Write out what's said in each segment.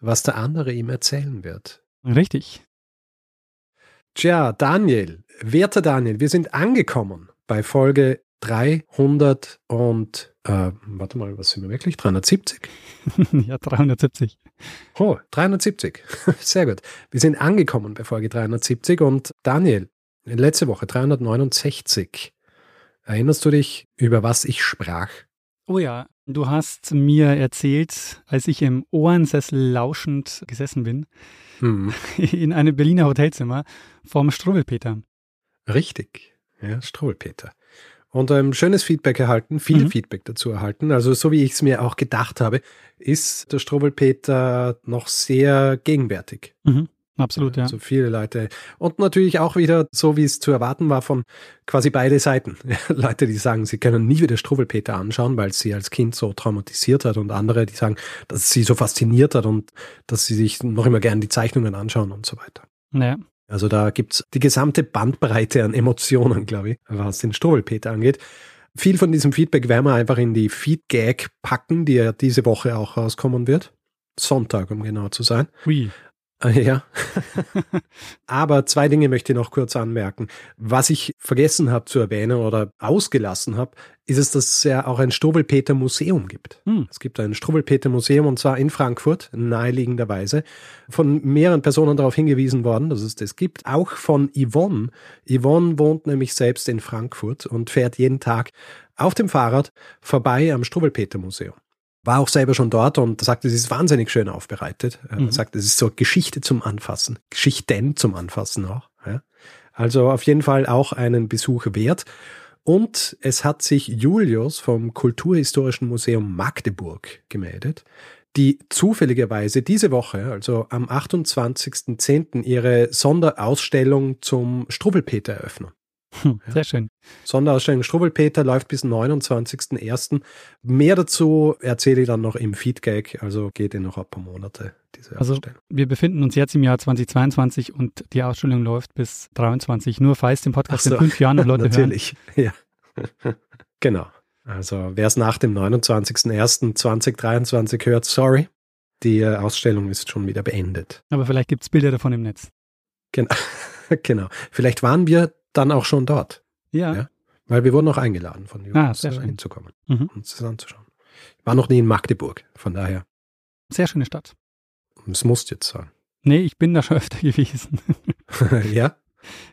was der andere ihm erzählen wird. Richtig. Tja, Daniel, werter Daniel, wir sind angekommen bei Folge 300 und, äh, warte mal, was sind wir wirklich? 370? ja, 370. Oh, 370. Sehr gut. Wir sind angekommen bei Folge 370 und Daniel, letzte Woche 369. Erinnerst du dich, über was ich sprach? Oh ja, du hast mir erzählt, als ich im Ohrensessel lauschend gesessen bin, hm. in einem Berliner Hotelzimmer vom Struwelpeter. Richtig, ja, Struwelpeter. Und ein ähm, schönes Feedback erhalten, viel mhm. Feedback dazu erhalten. Also so wie ich es mir auch gedacht habe, ist der Struwelpeter noch sehr gegenwärtig. Mhm. Absolut, ja. Also viele Leute. Und natürlich auch wieder, so wie es zu erwarten war, von quasi beide Seiten. Leute, die sagen, sie können nie wieder Struwelpeter anschauen, weil es sie als Kind so traumatisiert hat und andere, die sagen, dass es sie so fasziniert hat und dass sie sich noch immer gern die Zeichnungen anschauen und so weiter. Ja. Also da gibt's die gesamte Bandbreite an Emotionen, glaube ich, was den Struwelpeter angeht. Viel von diesem Feedback werden wir einfach in die Feedgag packen, die ja diese Woche auch rauskommen wird. Sonntag, um genau zu sein. Ui. Äh, ja. Aber zwei Dinge möchte ich noch kurz anmerken. Was ich vergessen habe zu erwähnen oder ausgelassen habe, ist es, dass es ja auch ein Struwelpeter Museum gibt. Hm. Es gibt ein Struwelpeter Museum und zwar in Frankfurt, naheliegenderweise, von mehreren Personen darauf hingewiesen worden, dass es das gibt. Auch von Yvonne. Yvonne wohnt nämlich selbst in Frankfurt und fährt jeden Tag auf dem Fahrrad vorbei am Struwelpeter Museum war auch selber schon dort und sagt, es ist wahnsinnig schön aufbereitet. Er mhm. sagt, es ist so Geschichte zum Anfassen, Geschichten zum Anfassen auch. Ja. Also auf jeden Fall auch einen Besuch wert. Und es hat sich Julius vom Kulturhistorischen Museum Magdeburg gemeldet, die zufälligerweise diese Woche, also am 28.10., ihre Sonderausstellung zum Struwelpeter eröffnen. Hm, sehr schön. Sonderausstellung Struwelpeter läuft bis 29.01. Mehr dazu erzähle ich dann noch im Feedgag, also geht in noch ein paar Monate. Diese also wir befinden uns jetzt im Jahr 2022 und die Ausstellung läuft bis 23. Nur falls den Podcast so. in fünf Jahren noch Leute Natürlich, hören. ja. genau. Also wer es nach dem 29.01.2023 hört, sorry. Die äh, Ausstellung ist schon wieder beendet. Aber vielleicht gibt es Bilder davon im Netz. Genau. genau. Vielleicht waren wir dann auch schon dort. Ja. ja? Weil wir wurden auch eingeladen von Jungs, ah, äh, hinzukommen, mhm. uns das anzuschauen. Ich war noch nie in Magdeburg, von daher. Sehr schöne Stadt. Es muss jetzt sein. Nee, ich bin da schon öfter gewesen. ja?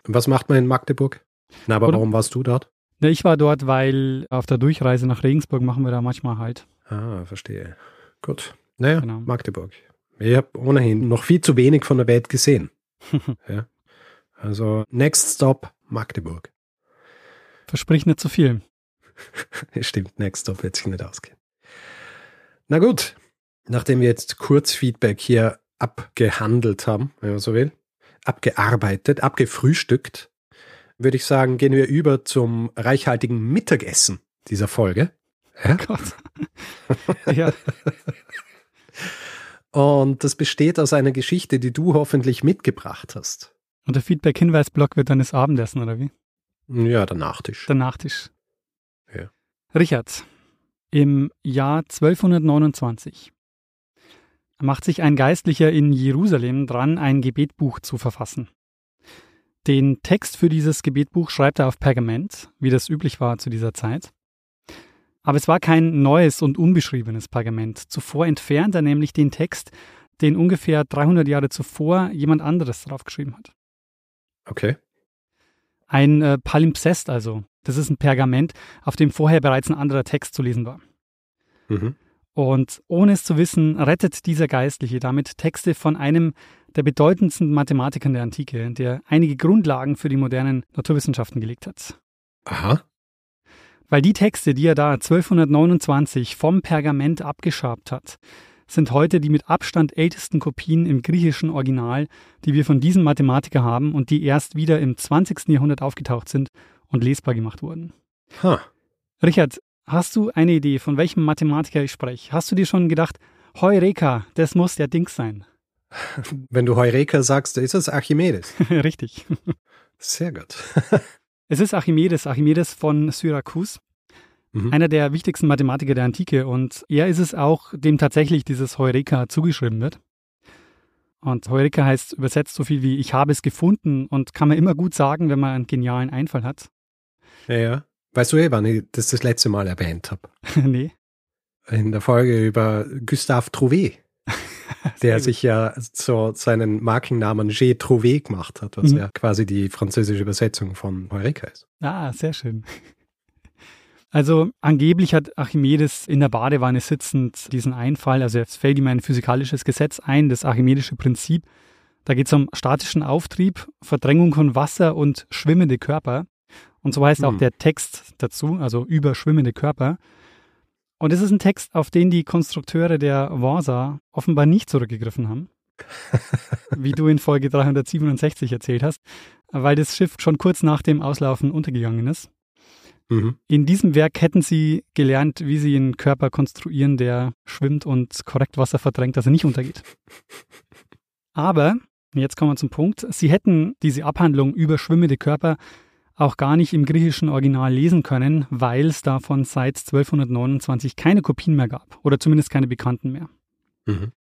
Was macht man in Magdeburg? Na, aber Oder, warum warst du dort? Ne, ich war dort, weil auf der Durchreise nach Regensburg machen wir da manchmal halt. Ah, verstehe. Gut. Naja, genau. Magdeburg. Ich habe ohnehin noch viel zu wenig von der Welt gesehen. ja. Also Next Stop Magdeburg. Versprich nicht zu viel. Stimmt, Next Stop wird sich nicht ausgehen. Na gut, nachdem wir jetzt Kurzfeedback hier abgehandelt haben, wenn man so will, abgearbeitet, abgefrühstückt, würde ich sagen, gehen wir über zum reichhaltigen Mittagessen dieser Folge. Ja? Oh Gott. ja. Und das besteht aus einer Geschichte, die du hoffentlich mitgebracht hast. Und der Feedback-Hinweisblock wird dann das Abendessen, oder wie? Ja, der Nachtisch. Der Nachtisch. Ja. Richard, im Jahr 1229 macht sich ein Geistlicher in Jerusalem dran, ein Gebetbuch zu verfassen. Den Text für dieses Gebetbuch schreibt er auf Pergament, wie das üblich war zu dieser Zeit. Aber es war kein neues und unbeschriebenes Pergament. Zuvor entfernt er nämlich den Text, den ungefähr 300 Jahre zuvor jemand anderes draufgeschrieben hat. Okay. Ein äh, Palimpsest also. Das ist ein Pergament, auf dem vorher bereits ein anderer Text zu lesen war. Mhm. Und ohne es zu wissen, rettet dieser Geistliche damit Texte von einem der bedeutendsten Mathematikern der Antike, der einige Grundlagen für die modernen Naturwissenschaften gelegt hat. Aha. Weil die Texte, die er da 1229 vom Pergament abgeschabt hat, sind heute die mit Abstand ältesten Kopien im griechischen Original, die wir von diesem Mathematiker haben und die erst wieder im 20. Jahrhundert aufgetaucht sind und lesbar gemacht wurden. Huh. Richard, hast du eine Idee, von welchem Mathematiker ich spreche? Hast du dir schon gedacht, Heureka, das muss der Dings sein? Wenn du Heureka sagst, ist es Archimedes. Richtig. Sehr gut. es ist Archimedes, Archimedes von Syrakus. Mhm. Einer der wichtigsten Mathematiker der Antike und er ist es auch, dem tatsächlich dieses Heureka zugeschrieben wird. Und Heureka heißt übersetzt so viel wie ich habe es gefunden und kann man immer gut sagen, wenn man einen genialen Einfall hat. Ja, ja. Weißt du eh, wann ich das das letzte Mal erwähnt habe? nee. In der Folge über Gustave Trouvé, der sich ja so seinen Markennamen G. Trouvé gemacht hat, was mhm. ja quasi die französische Übersetzung von Heureka ist. Ah, sehr schön. Also angeblich hat Archimedes in der Badewanne sitzend diesen Einfall, also es fällt ihm ein physikalisches Gesetz ein, das archimedische Prinzip. Da geht es um statischen Auftrieb, Verdrängung von Wasser und schwimmende Körper. Und so heißt hm. auch der Text dazu, also über schwimmende Körper. Und es ist ein Text, auf den die Konstrukteure der Warsa offenbar nicht zurückgegriffen haben. wie du in Folge 367 erzählt hast, weil das Schiff schon kurz nach dem Auslaufen untergegangen ist. Mhm. In diesem Werk hätten sie gelernt, wie sie einen Körper konstruieren, der schwimmt und korrekt Wasser verdrängt, dass er nicht untergeht. Aber, jetzt kommen wir zum Punkt, sie hätten diese Abhandlung über schwimmende Körper auch gar nicht im griechischen Original lesen können, weil es davon seit 1229 keine Kopien mehr gab oder zumindest keine bekannten mehr. Mhm.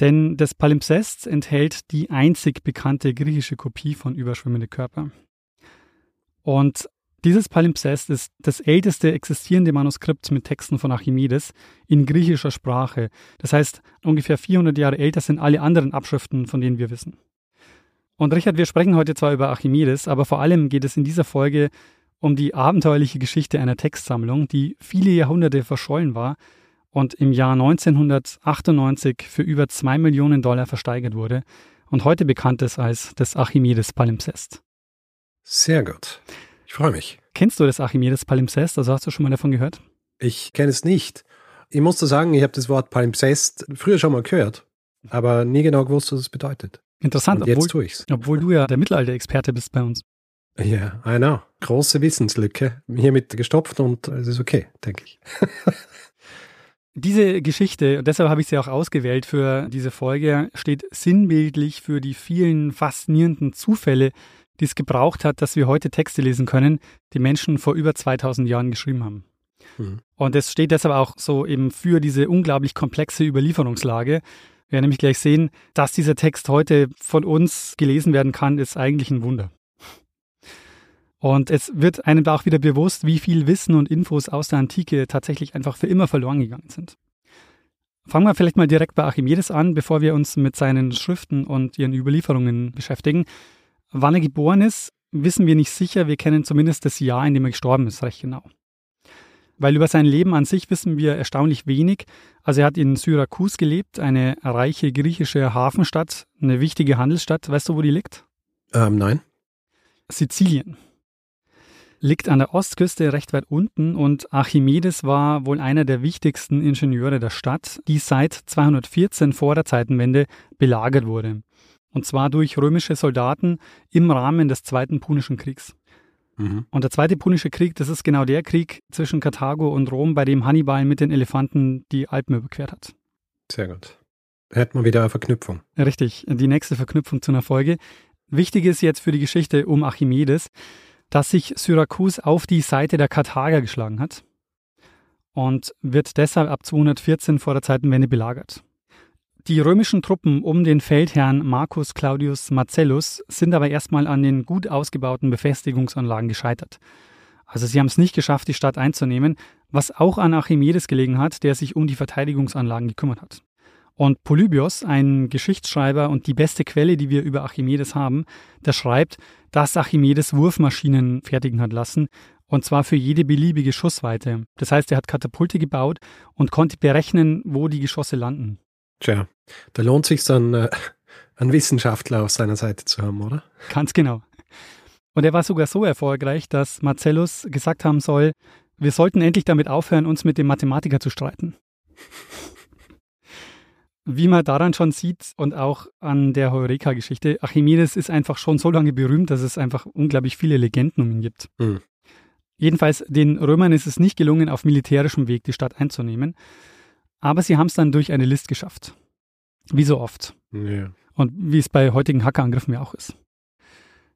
Denn das Palimpsest enthält die einzig bekannte griechische Kopie von Überschwimmende Körper. Und dieses Palimpsest ist das älteste existierende Manuskript mit Texten von Archimedes in griechischer Sprache. Das heißt, ungefähr 400 Jahre älter sind alle anderen Abschriften, von denen wir wissen. Und Richard, wir sprechen heute zwar über Archimedes, aber vor allem geht es in dieser Folge um die abenteuerliche Geschichte einer Textsammlung, die viele Jahrhunderte verschollen war und im Jahr 1998 für über zwei Millionen Dollar versteigert wurde und heute bekannt ist als das Archimedes Palimpsest. Sehr gut. Ich freue mich. Kennst du das Archimedes Palimpsest? Also hast du schon mal davon gehört? Ich kenne es nicht. Ich muss sagen, ich habe das Wort Palimpsest früher schon mal gehört, aber nie genau gewusst, was es bedeutet. Interessant, Und jetzt tue ich's. obwohl du ja der Mittelalter-Experte bist bei uns. Ja, yeah, I know. Große Wissenslücke. Hiermit gestopft und es ist okay, denke ich. Diese Geschichte, und deshalb habe ich sie auch ausgewählt für diese Folge, steht sinnbildlich für die vielen faszinierenden Zufälle, die es gebraucht hat, dass wir heute Texte lesen können, die Menschen vor über 2000 Jahren geschrieben haben. Mhm. Und es steht deshalb auch so eben für diese unglaublich komplexe Überlieferungslage. Wir werden nämlich gleich sehen, dass dieser Text heute von uns gelesen werden kann, ist eigentlich ein Wunder. Und es wird einem da auch wieder bewusst, wie viel Wissen und Infos aus der Antike tatsächlich einfach für immer verloren gegangen sind. Fangen wir vielleicht mal direkt bei Archimedes an, bevor wir uns mit seinen Schriften und ihren Überlieferungen beschäftigen. Wann er geboren ist, wissen wir nicht sicher. Wir kennen zumindest das Jahr, in dem er gestorben ist, recht genau. Weil über sein Leben an sich wissen wir erstaunlich wenig. Also er hat in Syrakus gelebt, eine reiche griechische Hafenstadt, eine wichtige Handelsstadt. Weißt du, wo die liegt? Ähm, nein. Sizilien. Liegt an der Ostküste recht weit unten und Archimedes war wohl einer der wichtigsten Ingenieure der Stadt, die seit 214 vor der Zeitenwende belagert wurde und zwar durch römische Soldaten im Rahmen des Zweiten Punischen Kriegs. Mhm. Und der Zweite Punische Krieg, das ist genau der Krieg zwischen Karthago und Rom, bei dem Hannibal mit den Elefanten die Alpen überquert hat. Sehr gut. Hätten wir wieder eine Verknüpfung. Richtig, die nächste Verknüpfung zu einer Folge. Wichtig ist jetzt für die Geschichte um Archimedes, dass sich Syrakus auf die Seite der Karthager geschlagen hat und wird deshalb ab 214 vor der Zeitenwende belagert. Die römischen Truppen um den Feldherrn Marcus Claudius Marcellus sind aber erstmal an den gut ausgebauten Befestigungsanlagen gescheitert. Also sie haben es nicht geschafft, die Stadt einzunehmen, was auch an Archimedes gelegen hat, der sich um die Verteidigungsanlagen gekümmert hat. Und Polybios, ein Geschichtsschreiber und die beste Quelle, die wir über Archimedes haben, der schreibt, dass Archimedes Wurfmaschinen fertigen hat lassen, und zwar für jede beliebige Schussweite. Das heißt, er hat Katapulte gebaut und konnte berechnen, wo die Geschosse landen. Tja, da lohnt sich dann, äh, einen Wissenschaftler auf seiner Seite zu haben, oder? Ganz genau. Und er war sogar so erfolgreich, dass Marcellus gesagt haben soll, wir sollten endlich damit aufhören, uns mit dem Mathematiker zu streiten. wie man daran schon sieht und auch an der Heureka-Geschichte, Archimedes ist einfach schon so lange berühmt, dass es einfach unglaublich viele Legenden um ihn gibt. Mhm. Jedenfalls, den Römern ist es nicht gelungen, auf militärischem Weg die Stadt einzunehmen, aber sie haben es dann durch eine List geschafft. Wie so oft. Ja. Und wie es bei heutigen Hackerangriffen ja auch ist.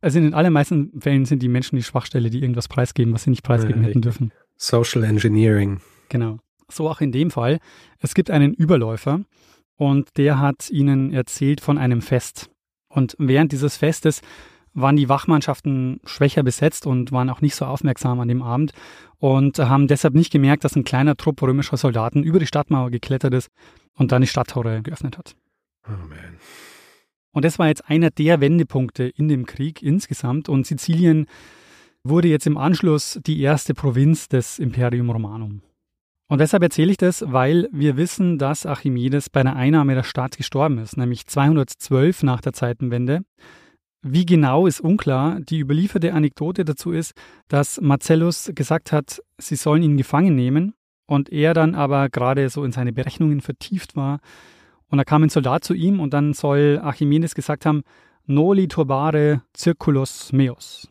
Also in den allermeisten Fällen sind die Menschen die Schwachstelle, die irgendwas preisgeben, was sie nicht preisgeben ja, hätten dürfen. Social Engineering. Genau. So auch in dem Fall. Es gibt einen Überläufer und der hat ihnen erzählt von einem Fest. Und während dieses Festes waren die Wachmannschaften schwächer besetzt und waren auch nicht so aufmerksam an dem Abend und haben deshalb nicht gemerkt, dass ein kleiner Trupp römischer Soldaten über die Stadtmauer geklettert ist und dann die Stadttore geöffnet hat. Oh man. Und das war jetzt einer der Wendepunkte in dem Krieg insgesamt. Und Sizilien wurde jetzt im Anschluss die erste Provinz des Imperium Romanum. Und weshalb erzähle ich das? Weil wir wissen, dass Archimedes bei der Einnahme der Stadt gestorben ist, nämlich 212 nach der Zeitenwende. Wie genau ist unklar. Die überlieferte Anekdote dazu ist, dass Marcellus gesagt hat, sie sollen ihn gefangen nehmen und er dann aber gerade so in seine Berechnungen vertieft war und da kam ein Soldat zu ihm und dann soll Archimedes gesagt haben, Noli turbare circulus meus.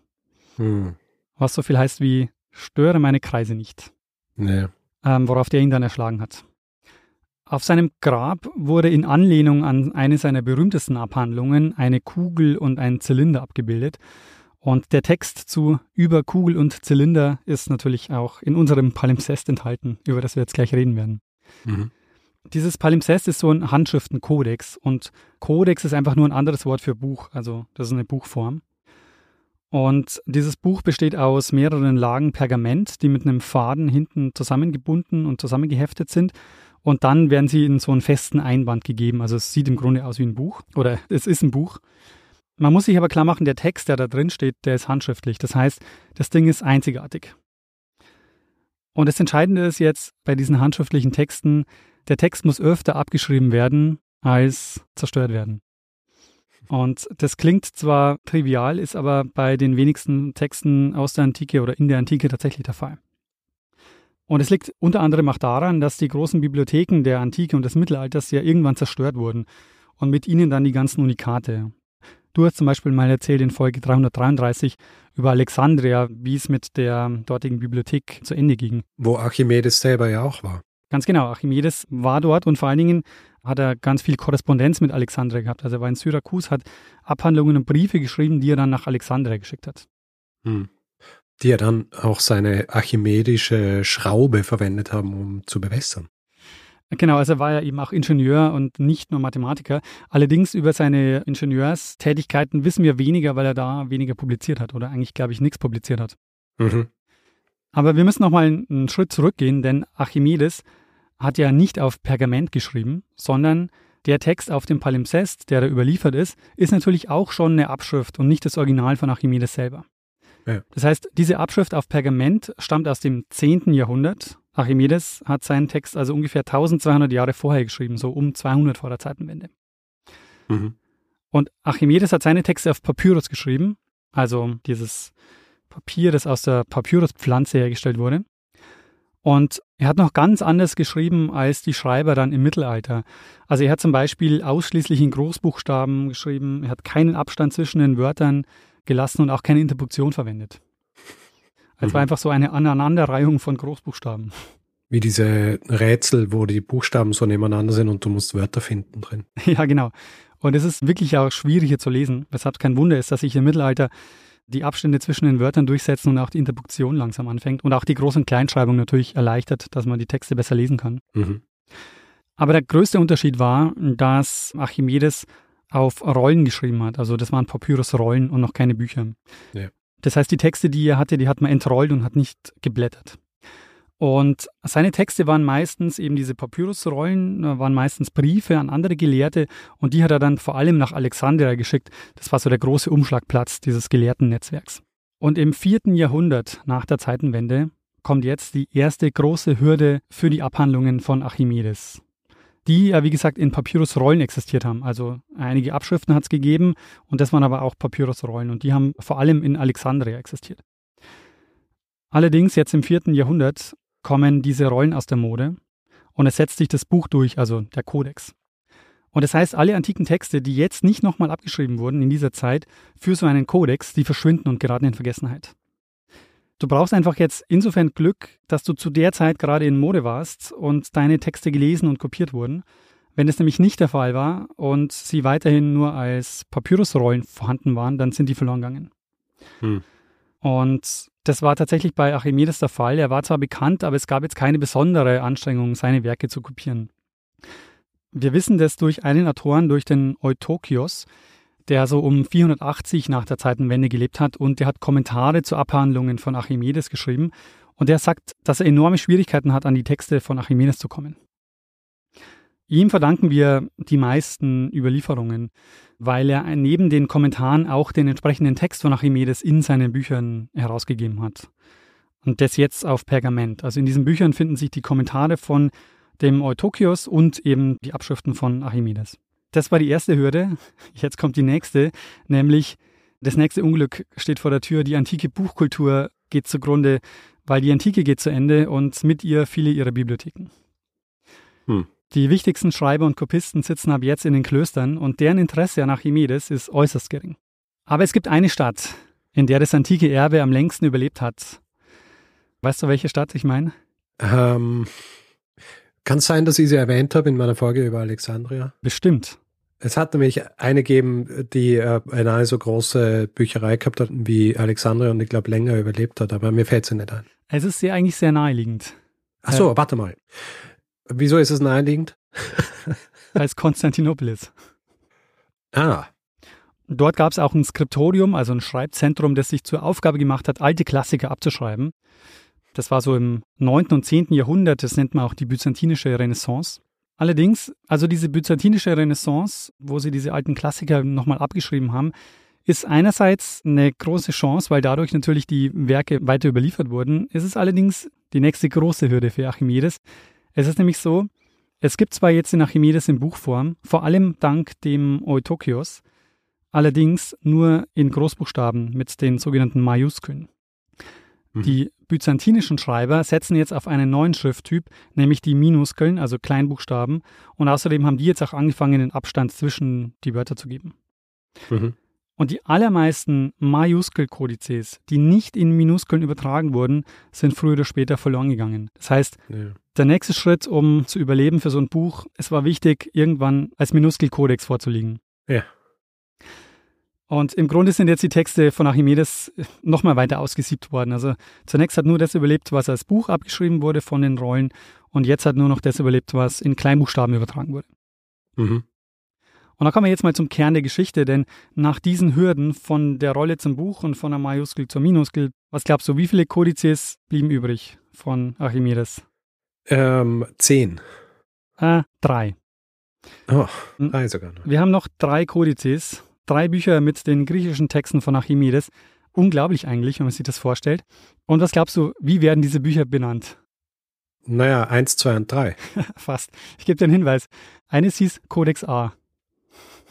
Hm. Was so viel heißt wie, störe meine Kreise nicht. Nee. Ähm, worauf der ihn dann erschlagen hat. Auf seinem Grab wurde in Anlehnung an eine seiner berühmtesten Abhandlungen eine Kugel und ein Zylinder abgebildet. Und der Text zu über Kugel und Zylinder ist natürlich auch in unserem Palimpsest enthalten, über das wir jetzt gleich reden werden. Mhm. Dieses Palimpsest ist so ein Handschriftenkodex und Kodex ist einfach nur ein anderes Wort für Buch, also das ist eine Buchform. Und dieses Buch besteht aus mehreren Lagen Pergament, die mit einem Faden hinten zusammengebunden und zusammengeheftet sind. Und dann werden sie in so einen festen Einband gegeben. Also es sieht im Grunde aus wie ein Buch oder es ist ein Buch. Man muss sich aber klar machen, der Text, der da drin steht, der ist handschriftlich. Das heißt, das Ding ist einzigartig. Und das Entscheidende ist jetzt bei diesen handschriftlichen Texten, der Text muss öfter abgeschrieben werden als zerstört werden. Und das klingt zwar trivial, ist aber bei den wenigsten Texten aus der Antike oder in der Antike tatsächlich der Fall. Und es liegt unter anderem auch daran, dass die großen Bibliotheken der Antike und des Mittelalters ja irgendwann zerstört wurden und mit ihnen dann die ganzen Unikate. Du hast zum Beispiel mal erzählt in Folge 333 über Alexandria, wie es mit der dortigen Bibliothek zu Ende ging. Wo Archimedes selber ja auch war. Ganz genau, Archimedes war dort und vor allen Dingen hat er ganz viel Korrespondenz mit Alexandria gehabt. Also er war in Syrakus, hat Abhandlungen und Briefe geschrieben, die er dann nach Alexandria geschickt hat. Hm. Die er dann auch seine archimedische Schraube verwendet haben, um zu bewässern. Genau, also er war ja eben auch Ingenieur und nicht nur Mathematiker. Allerdings über seine Ingenieurstätigkeiten wissen wir weniger, weil er da weniger publiziert hat oder eigentlich, glaube ich, nichts publiziert hat. Mhm. Aber wir müssen noch mal einen Schritt zurückgehen, denn Archimedes hat ja nicht auf Pergament geschrieben, sondern der Text auf dem Palimpsest, der da überliefert ist, ist natürlich auch schon eine Abschrift und nicht das Original von Archimedes selber. Ja. Das heißt, diese Abschrift auf Pergament stammt aus dem 10. Jahrhundert. Archimedes hat seinen Text also ungefähr 1200 Jahre vorher geschrieben, so um 200 vor der Zeitenwende. Mhm. Und Archimedes hat seine Texte auf Papyrus geschrieben, also dieses Papier, das aus der Papyruspflanze hergestellt wurde. Und er hat noch ganz anders geschrieben als die Schreiber dann im Mittelalter. Also er hat zum Beispiel ausschließlich in Großbuchstaben geschrieben, er hat keinen Abstand zwischen den Wörtern gelassen und auch keine Interpunktion verwendet. Es mhm. war einfach so eine Aneinanderreihung von Großbuchstaben. Wie diese Rätsel, wo die Buchstaben so nebeneinander sind und du musst Wörter finden drin. Ja, genau. Und es ist wirklich auch schwierig hier zu lesen, weshalb kein Wunder ist, dass sich im Mittelalter die Abstände zwischen den Wörtern durchsetzen und auch die Interpunktion langsam anfängt und auch die Groß- und Kleinschreibung natürlich erleichtert, dass man die Texte besser lesen kann. Mhm. Aber der größte Unterschied war, dass Archimedes auf Rollen geschrieben hat. Also das waren Papyrusrollen und noch keine Bücher. Ja. Das heißt, die Texte, die er hatte, die hat man entrollt und hat nicht geblättert. Und seine Texte waren meistens eben diese Papyrusrollen, äh, waren meistens Briefe an andere Gelehrte und die hat er dann vor allem nach Alexandria geschickt. Das war so der große Umschlagplatz dieses Gelehrtennetzwerks. Und im vierten Jahrhundert nach der Zeitenwende kommt jetzt die erste große Hürde für die Abhandlungen von Archimedes, die ja wie gesagt in Papyrusrollen existiert haben. Also einige Abschriften hat es gegeben und das waren aber auch Papyrusrollen und die haben vor allem in Alexandria existiert. Allerdings jetzt im vierten Jahrhundert kommen diese Rollen aus der Mode und es setzt sich das Buch durch, also der Kodex. Und das heißt, alle antiken Texte, die jetzt nicht nochmal abgeschrieben wurden in dieser Zeit für so einen Kodex, die verschwinden und geraten in Vergessenheit. Du brauchst einfach jetzt insofern Glück, dass du zu der Zeit gerade in Mode warst und deine Texte gelesen und kopiert wurden. Wenn es nämlich nicht der Fall war und sie weiterhin nur als Papyrusrollen vorhanden waren, dann sind die verloren gegangen. Hm. Und das war tatsächlich bei Archimedes der Fall. Er war zwar bekannt, aber es gab jetzt keine besondere Anstrengung, seine Werke zu kopieren. Wir wissen das durch einen Autoren, durch den Eutokios, der so um 480 nach der Zeitenwende gelebt hat und der hat Kommentare zu Abhandlungen von Archimedes geschrieben und der sagt, dass er enorme Schwierigkeiten hat, an die Texte von Archimedes zu kommen. Ihm verdanken wir die meisten Überlieferungen, weil er neben den Kommentaren auch den entsprechenden Text von Archimedes in seinen Büchern herausgegeben hat. Und das jetzt auf Pergament. Also in diesen Büchern finden sich die Kommentare von dem Eutokios und eben die Abschriften von Archimedes. Das war die erste Hürde. Jetzt kommt die nächste, nämlich das nächste Unglück steht vor der Tür. Die antike Buchkultur geht zugrunde, weil die Antike geht zu Ende und mit ihr viele ihrer Bibliotheken. Hm. Die wichtigsten Schreiber und Kopisten sitzen ab jetzt in den Klöstern und deren Interesse an Archimedes ist äußerst gering. Aber es gibt eine Stadt, in der das antike Erbe am längsten überlebt hat. Weißt du, welche Stadt ich meine? Ähm, kann es sein, dass ich sie erwähnt habe in meiner Folge über Alexandria? Bestimmt. Es hat nämlich eine gegeben, die äh, eine so große Bücherei gehabt hat wie Alexandria und ich glaube länger überlebt hat, aber mir fällt sie nicht ein. Es ist ja eigentlich sehr naheliegend. Ach so, äh, warte mal. Wieso ist es naheliegend? Weil es Konstantinopel ist. Ah. Dort gab es auch ein Skriptorium, also ein Schreibzentrum, das sich zur Aufgabe gemacht hat, alte Klassiker abzuschreiben. Das war so im 9. und 10. Jahrhundert, das nennt man auch die byzantinische Renaissance. Allerdings, also diese byzantinische Renaissance, wo sie diese alten Klassiker nochmal abgeschrieben haben, ist einerseits eine große Chance, weil dadurch natürlich die Werke weiter überliefert wurden. Es ist allerdings die nächste große Hürde für Archimedes, es ist nämlich so, es gibt zwar jetzt den Archimedes in Buchform, vor allem dank dem Eutokios, allerdings nur in Großbuchstaben mit den sogenannten Majuskeln. Mhm. Die byzantinischen Schreiber setzen jetzt auf einen neuen Schrifttyp, nämlich die Minuskeln, also Kleinbuchstaben, und außerdem haben die jetzt auch angefangen, den Abstand zwischen die Wörter zu geben. Mhm. Und die allermeisten Majuskel-Kodizes, die nicht in Minuskeln übertragen wurden, sind früher oder später verloren gegangen. Das heißt, ja. der nächste Schritt, um zu überleben für so ein Buch, es war wichtig, irgendwann als Minuskel-Kodex vorzulegen. Ja. Und im Grunde sind jetzt die Texte von Archimedes nochmal weiter ausgesiebt worden. Also zunächst hat nur das überlebt, was als Buch abgeschrieben wurde von den Rollen und jetzt hat nur noch das überlebt, was in Kleinbuchstaben übertragen wurde. Mhm. Und da kommen wir jetzt mal zum Kern der Geschichte, denn nach diesen Hürden von der Rolle zum Buch und von der Majuskel zur Minuskel, was glaubst du, wie viele Kodizes blieben übrig von Archimedes? Ähm, zehn. Äh, drei. Oh, hm? drei sogar noch. Wir haben noch drei Kodizes, drei Bücher mit den griechischen Texten von Archimedes. Unglaublich eigentlich, wenn man sich das vorstellt. Und was glaubst du, wie werden diese Bücher benannt? Naja, eins, zwei und drei. Fast. Ich gebe dir einen Hinweis. Eines hieß Codex A.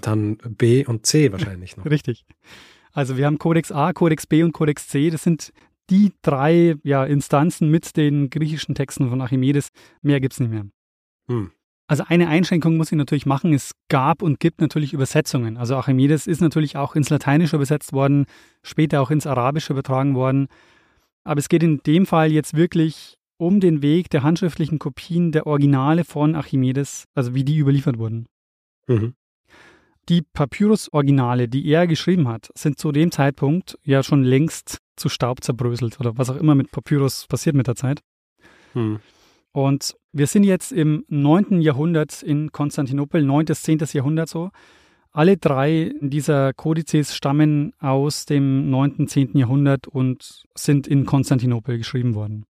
Dann B und C wahrscheinlich noch. Richtig. Also wir haben Codex A, Codex B und Codex C. Das sind die drei ja, Instanzen mit den griechischen Texten von Archimedes. Mehr gibt es nicht mehr. Hm. Also eine Einschränkung muss ich natürlich machen. Es gab und gibt natürlich Übersetzungen. Also Archimedes ist natürlich auch ins Lateinische übersetzt worden, später auch ins Arabische übertragen worden. Aber es geht in dem Fall jetzt wirklich um den Weg der handschriftlichen Kopien der Originale von Archimedes, also wie die überliefert wurden. Mhm. Die Papyrus-Originale, die er geschrieben hat, sind zu dem Zeitpunkt ja schon längst zu Staub zerbröselt oder was auch immer mit Papyrus passiert mit der Zeit. Hm. Und wir sind jetzt im 9. Jahrhundert in Konstantinopel, 9. bis 10. Jahrhundert so. Alle drei dieser Kodizes stammen aus dem 9. 10. Jahrhundert und sind in Konstantinopel geschrieben worden.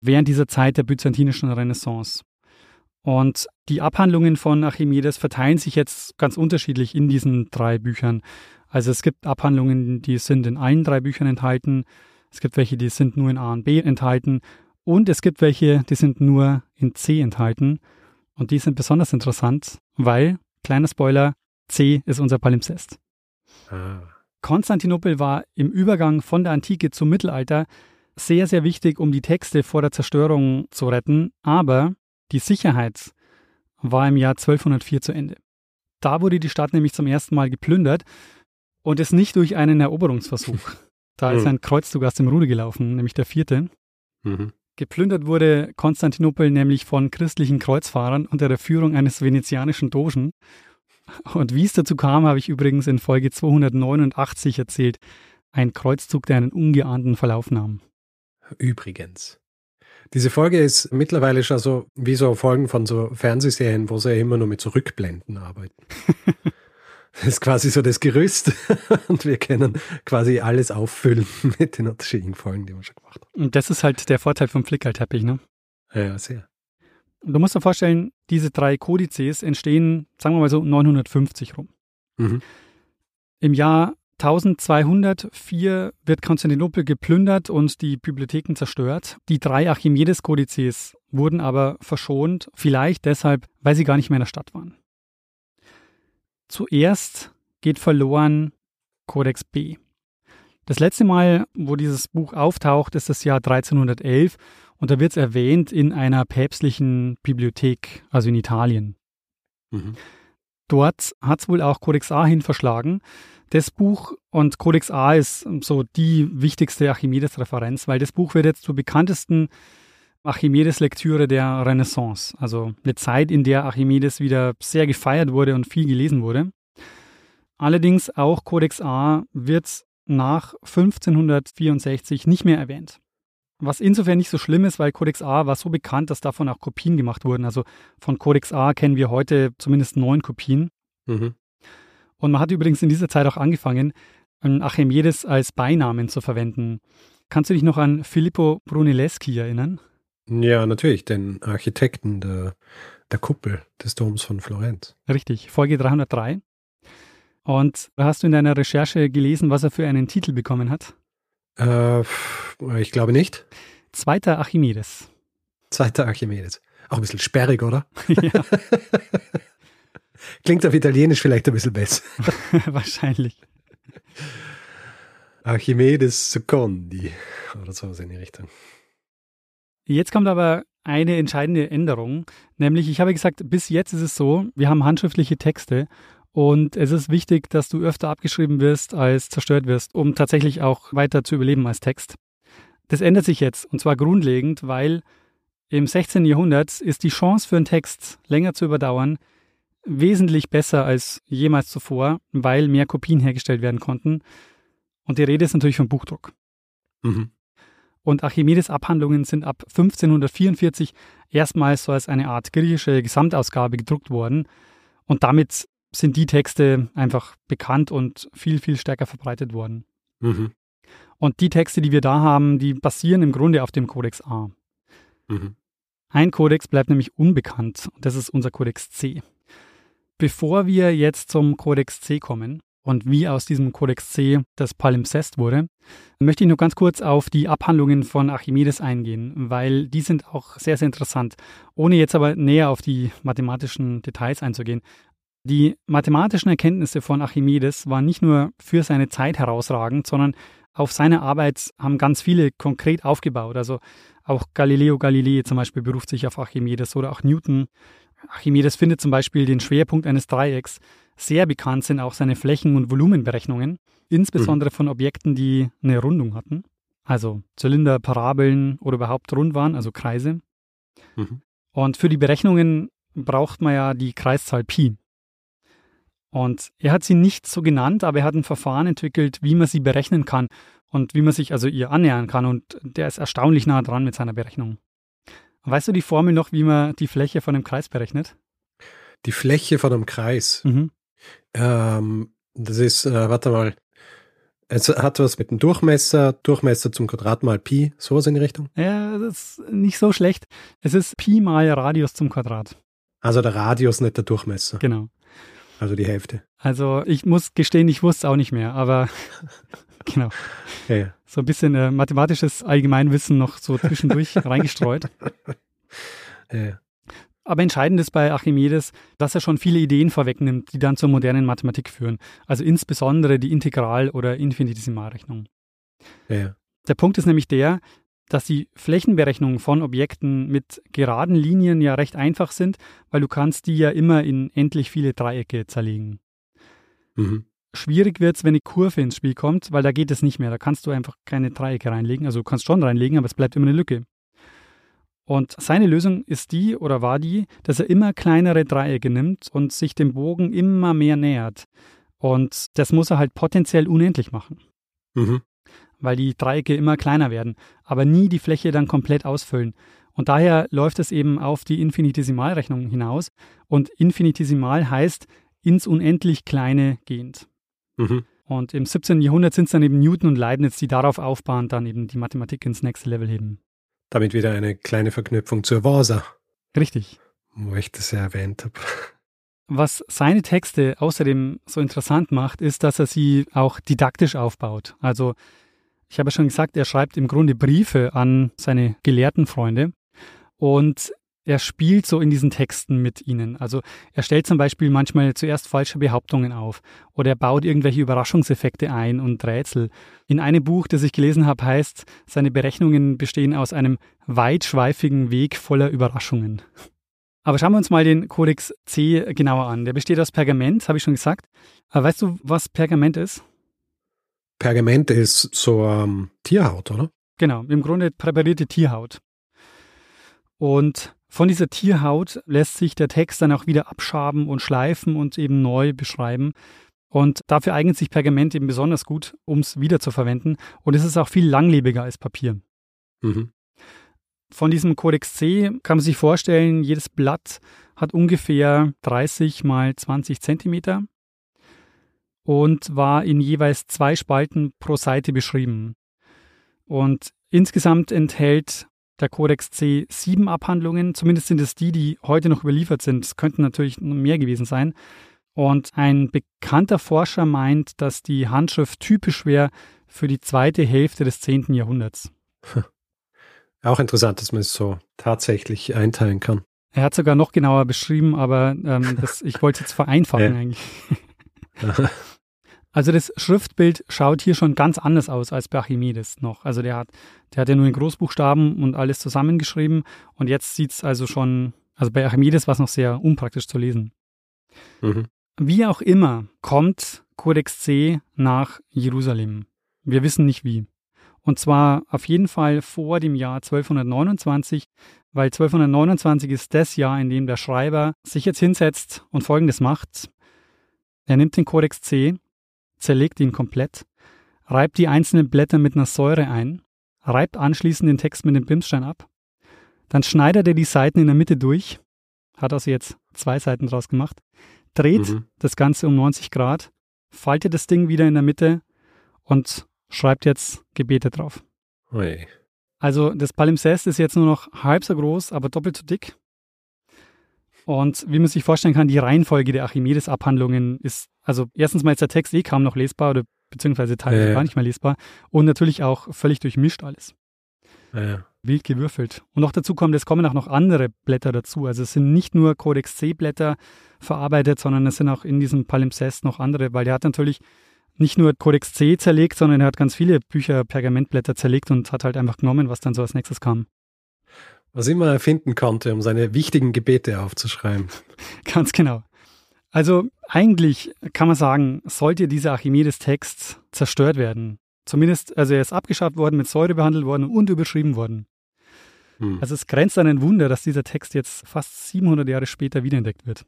Während dieser Zeit der byzantinischen Renaissance. Und die Abhandlungen von Archimedes verteilen sich jetzt ganz unterschiedlich in diesen drei Büchern. Also es gibt Abhandlungen, die sind in allen drei Büchern enthalten. Es gibt welche, die sind nur in A und B enthalten. Und es gibt welche, die sind nur in C enthalten. Und die sind besonders interessant, weil, kleiner Spoiler, C ist unser Palimpsest. Ah. Konstantinopel war im Übergang von der Antike zum Mittelalter sehr, sehr wichtig, um die Texte vor der Zerstörung zu retten. Aber die Sicherheit war im Jahr 1204 zu Ende. Da wurde die Stadt nämlich zum ersten Mal geplündert und es nicht durch einen Eroberungsversuch. Da ist ein Kreuzzug aus dem Ruder gelaufen, nämlich der vierte. Mhm. Geplündert wurde Konstantinopel nämlich von christlichen Kreuzfahrern unter der Führung eines venezianischen Dogen. Und wie es dazu kam, habe ich übrigens in Folge 289 erzählt. Ein Kreuzzug, der einen ungeahnten Verlauf nahm. Übrigens. Diese Folge ist mittlerweile schon so wie so Folgen von so Fernsehserien, wo sie ja immer nur mit so Rückblenden arbeiten. das ist quasi so das Gerüst und wir können quasi alles auffüllen mit den unterschiedlichen Folgen, die wir schon gemacht haben. Und das ist halt der Vorteil vom Flickerteppich, ne? Ja, sehr. Du musst dir vorstellen, diese drei Kodizes entstehen, sagen wir mal so, 950 rum. Mhm. Im Jahr 1204 wird Konstantinopel geplündert und die Bibliotheken zerstört. Die drei Archimedes-Kodizes wurden aber verschont, vielleicht deshalb, weil sie gar nicht mehr in der Stadt waren. Zuerst geht verloren Kodex B. Das letzte Mal, wo dieses Buch auftaucht, ist das Jahr 1311 und da wird es erwähnt in einer päpstlichen Bibliothek, also in Italien. Mhm. Dort hat es wohl auch Codex A hin verschlagen. Das Buch und Codex A ist so die wichtigste Archimedes-Referenz, weil das Buch wird jetzt zur bekanntesten Archimedes-Lektüre der Renaissance. Also eine Zeit, in der Archimedes wieder sehr gefeiert wurde und viel gelesen wurde. Allerdings auch Codex A wird nach 1564 nicht mehr erwähnt. Was insofern nicht so schlimm ist, weil Codex A war so bekannt, dass davon auch Kopien gemacht wurden. Also von Codex A kennen wir heute zumindest neun Kopien. Mhm. Und man hat übrigens in dieser Zeit auch angefangen, Archimedes als Beinamen zu verwenden. Kannst du dich noch an Filippo Brunelleschi erinnern? Ja, natürlich, den Architekten der, der Kuppel des Doms von Florenz. Richtig, Folge 303. Und hast du in deiner Recherche gelesen, was er für einen Titel bekommen hat? Äh, ich glaube nicht. Zweiter Archimedes. Zweiter Archimedes. Auch ein bisschen sperrig, oder? ja, Klingt auf Italienisch vielleicht ein bisschen besser. wahrscheinlich. Archimedes Secondi oder sowas in die Richtung. Jetzt kommt aber eine entscheidende Änderung, nämlich ich habe gesagt, bis jetzt ist es so, wir haben handschriftliche Texte und es ist wichtig, dass du öfter abgeschrieben wirst als zerstört wirst, um tatsächlich auch weiter zu überleben als Text. Das ändert sich jetzt und zwar grundlegend, weil im 16. Jahrhundert ist die Chance für einen Text länger zu überdauern wesentlich besser als jemals zuvor, weil mehr Kopien hergestellt werden konnten. Und die Rede ist natürlich vom Buchdruck. Mhm. Und Archimedes Abhandlungen sind ab 1544 erstmals so als eine Art griechische Gesamtausgabe gedruckt worden. Und damit sind die Texte einfach bekannt und viel, viel stärker verbreitet worden. Mhm. Und die Texte, die wir da haben, die basieren im Grunde auf dem Kodex A. Mhm. Ein Kodex bleibt nämlich unbekannt und das ist unser Kodex C. Bevor wir jetzt zum Kodex C kommen und wie aus diesem Kodex C das Palimpsest wurde, möchte ich nur ganz kurz auf die Abhandlungen von Archimedes eingehen, weil die sind auch sehr, sehr interessant. Ohne jetzt aber näher auf die mathematischen Details einzugehen. Die mathematischen Erkenntnisse von Archimedes waren nicht nur für seine Zeit herausragend, sondern auf seine Arbeit haben ganz viele konkret aufgebaut. Also auch Galileo Galilei zum Beispiel beruft sich auf Archimedes oder auch Newton. Archimedes findet zum Beispiel den Schwerpunkt eines Dreiecks. Sehr bekannt sind auch seine Flächen- und Volumenberechnungen, insbesondere von Objekten, die eine Rundung hatten. Also Zylinder, Parabeln oder überhaupt rund waren, also Kreise. Mhm. Und für die Berechnungen braucht man ja die Kreiszahl Pi. Und er hat sie nicht so genannt, aber er hat ein Verfahren entwickelt, wie man sie berechnen kann und wie man sich also ihr annähern kann. Und der ist erstaunlich nah dran mit seiner Berechnung. Weißt du die Formel noch, wie man die Fläche von einem Kreis berechnet? Die Fläche von einem Kreis. Mhm. Ähm, das ist, äh, warte mal, es hat was mit dem Durchmesser, Durchmesser zum Quadrat mal Pi, sowas in die Richtung. Ja, das ist nicht so schlecht. Es ist Pi mal Radius zum Quadrat. Also der Radius, nicht der Durchmesser. Genau. Also die Hälfte. Also ich muss gestehen, ich wusste es auch nicht mehr, aber genau. Ja, ja. So ein bisschen äh, mathematisches Allgemeinwissen noch so zwischendurch reingestreut. ja. Aber entscheidend ist bei Archimedes, dass er schon viele Ideen vorwegnimmt, die dann zur modernen Mathematik führen. Also insbesondere die Integral- oder Infinitesimalrechnung. Der Punkt ist nämlich der, dass die Flächenberechnungen von Objekten mit geraden Linien ja recht einfach sind, weil du kannst die ja immer in endlich viele Dreiecke zerlegen. Mhm. Schwierig wird es, wenn eine Kurve ins Spiel kommt, weil da geht es nicht mehr. Da kannst du einfach keine Dreiecke reinlegen. Also du kannst schon reinlegen, aber es bleibt immer eine Lücke. Und seine Lösung ist die oder war die, dass er immer kleinere Dreiecke nimmt und sich dem Bogen immer mehr nähert. Und das muss er halt potenziell unendlich machen. Mhm. Weil die Dreiecke immer kleiner werden, aber nie die Fläche dann komplett ausfüllen. Und daher läuft es eben auf die Infinitesimalrechnung hinaus. Und infinitesimal heißt ins Unendlich Kleine gehend. Mhm. Und im 17. Jahrhundert sind es dann eben Newton und Leibniz, die darauf aufbauen, dann eben die Mathematik ins nächste Level heben. Damit wieder eine kleine Verknüpfung zur Vasa. Richtig. Wo ich das ja erwähnt habe. Was seine Texte außerdem so interessant macht, ist, dass er sie auch didaktisch aufbaut. Also, ich habe ja schon gesagt, er schreibt im Grunde Briefe an seine gelehrten Freunde. Und er spielt so in diesen Texten mit ihnen. Also er stellt zum Beispiel manchmal zuerst falsche Behauptungen auf oder er baut irgendwelche Überraschungseffekte ein und Rätsel. In einem Buch, das ich gelesen habe, heißt, seine Berechnungen bestehen aus einem weitschweifigen Weg voller Überraschungen. Aber schauen wir uns mal den Codex C genauer an. Der besteht aus Pergament, habe ich schon gesagt. Aber weißt du, was Pergament ist? Pergament ist so ähm, Tierhaut, oder? Genau, im Grunde präparierte Tierhaut. Und von dieser Tierhaut lässt sich der Text dann auch wieder abschaben und schleifen und eben neu beschreiben. Und dafür eignet sich Pergament eben besonders gut, um es wieder zu verwenden. Und es ist auch viel langlebiger als Papier. Mhm. Von diesem Codex C kann man sich vorstellen, jedes Blatt hat ungefähr 30 mal 20 Zentimeter und war in jeweils zwei Spalten pro Seite beschrieben. Und insgesamt enthält der Codex C sieben Abhandlungen. Zumindest sind es die, die heute noch überliefert sind. Es könnten natürlich mehr gewesen sein. Und ein bekannter Forscher meint, dass die Handschrift typisch wäre für die zweite Hälfte des 10. Jahrhunderts. Auch interessant, dass man es so tatsächlich einteilen kann. Er hat sogar noch genauer beschrieben, aber ähm, das, ich wollte es jetzt vereinfachen ja. eigentlich. Also das Schriftbild schaut hier schon ganz anders aus als bei Archimedes noch. Also der hat, der hat ja nur in Großbuchstaben und alles zusammengeschrieben und jetzt sieht es also schon, also bei Archimedes war es noch sehr unpraktisch zu lesen. Mhm. Wie auch immer kommt Codex C nach Jerusalem. Wir wissen nicht wie. Und zwar auf jeden Fall vor dem Jahr 1229, weil 1229 ist das Jahr, in dem der Schreiber sich jetzt hinsetzt und Folgendes macht. Er nimmt den Codex C zerlegt ihn komplett, reibt die einzelnen Blätter mit einer Säure ein, reibt anschließend den Text mit dem Bimsstein ab, dann schneidet er die Seiten in der Mitte durch, hat also jetzt zwei Seiten draus gemacht, dreht mhm. das Ganze um 90 Grad, faltet das Ding wieder in der Mitte und schreibt jetzt Gebete drauf. Ui. Also das Palimpsest ist jetzt nur noch halb so groß, aber doppelt so dick. Und wie man sich vorstellen kann, die Reihenfolge der Archimedes-Abhandlungen ist, also erstens mal ist der Text eh kaum noch lesbar oder beziehungsweise teilweise ja, gar nicht mehr lesbar und natürlich auch völlig durchmischt alles. Ja, Wild gewürfelt. Und noch dazu kommt, es kommen auch noch andere Blätter dazu. Also es sind nicht nur Codex C-Blätter verarbeitet, sondern es sind auch in diesem Palimpsest noch andere, weil der hat natürlich nicht nur Codex C zerlegt, sondern er hat ganz viele Bücher, Pergamentblätter zerlegt und hat halt einfach genommen, was dann so als nächstes kam was immer er finden konnte, um seine wichtigen Gebete aufzuschreiben. Ganz genau. Also eigentlich kann man sagen, sollte dieser Archimedes-Text zerstört werden. Zumindest, also er ist abgeschafft worden, mit Säure behandelt worden und überschrieben worden. Hm. Also es grenzt an ein Wunder, dass dieser Text jetzt fast 700 Jahre später wiederentdeckt wird.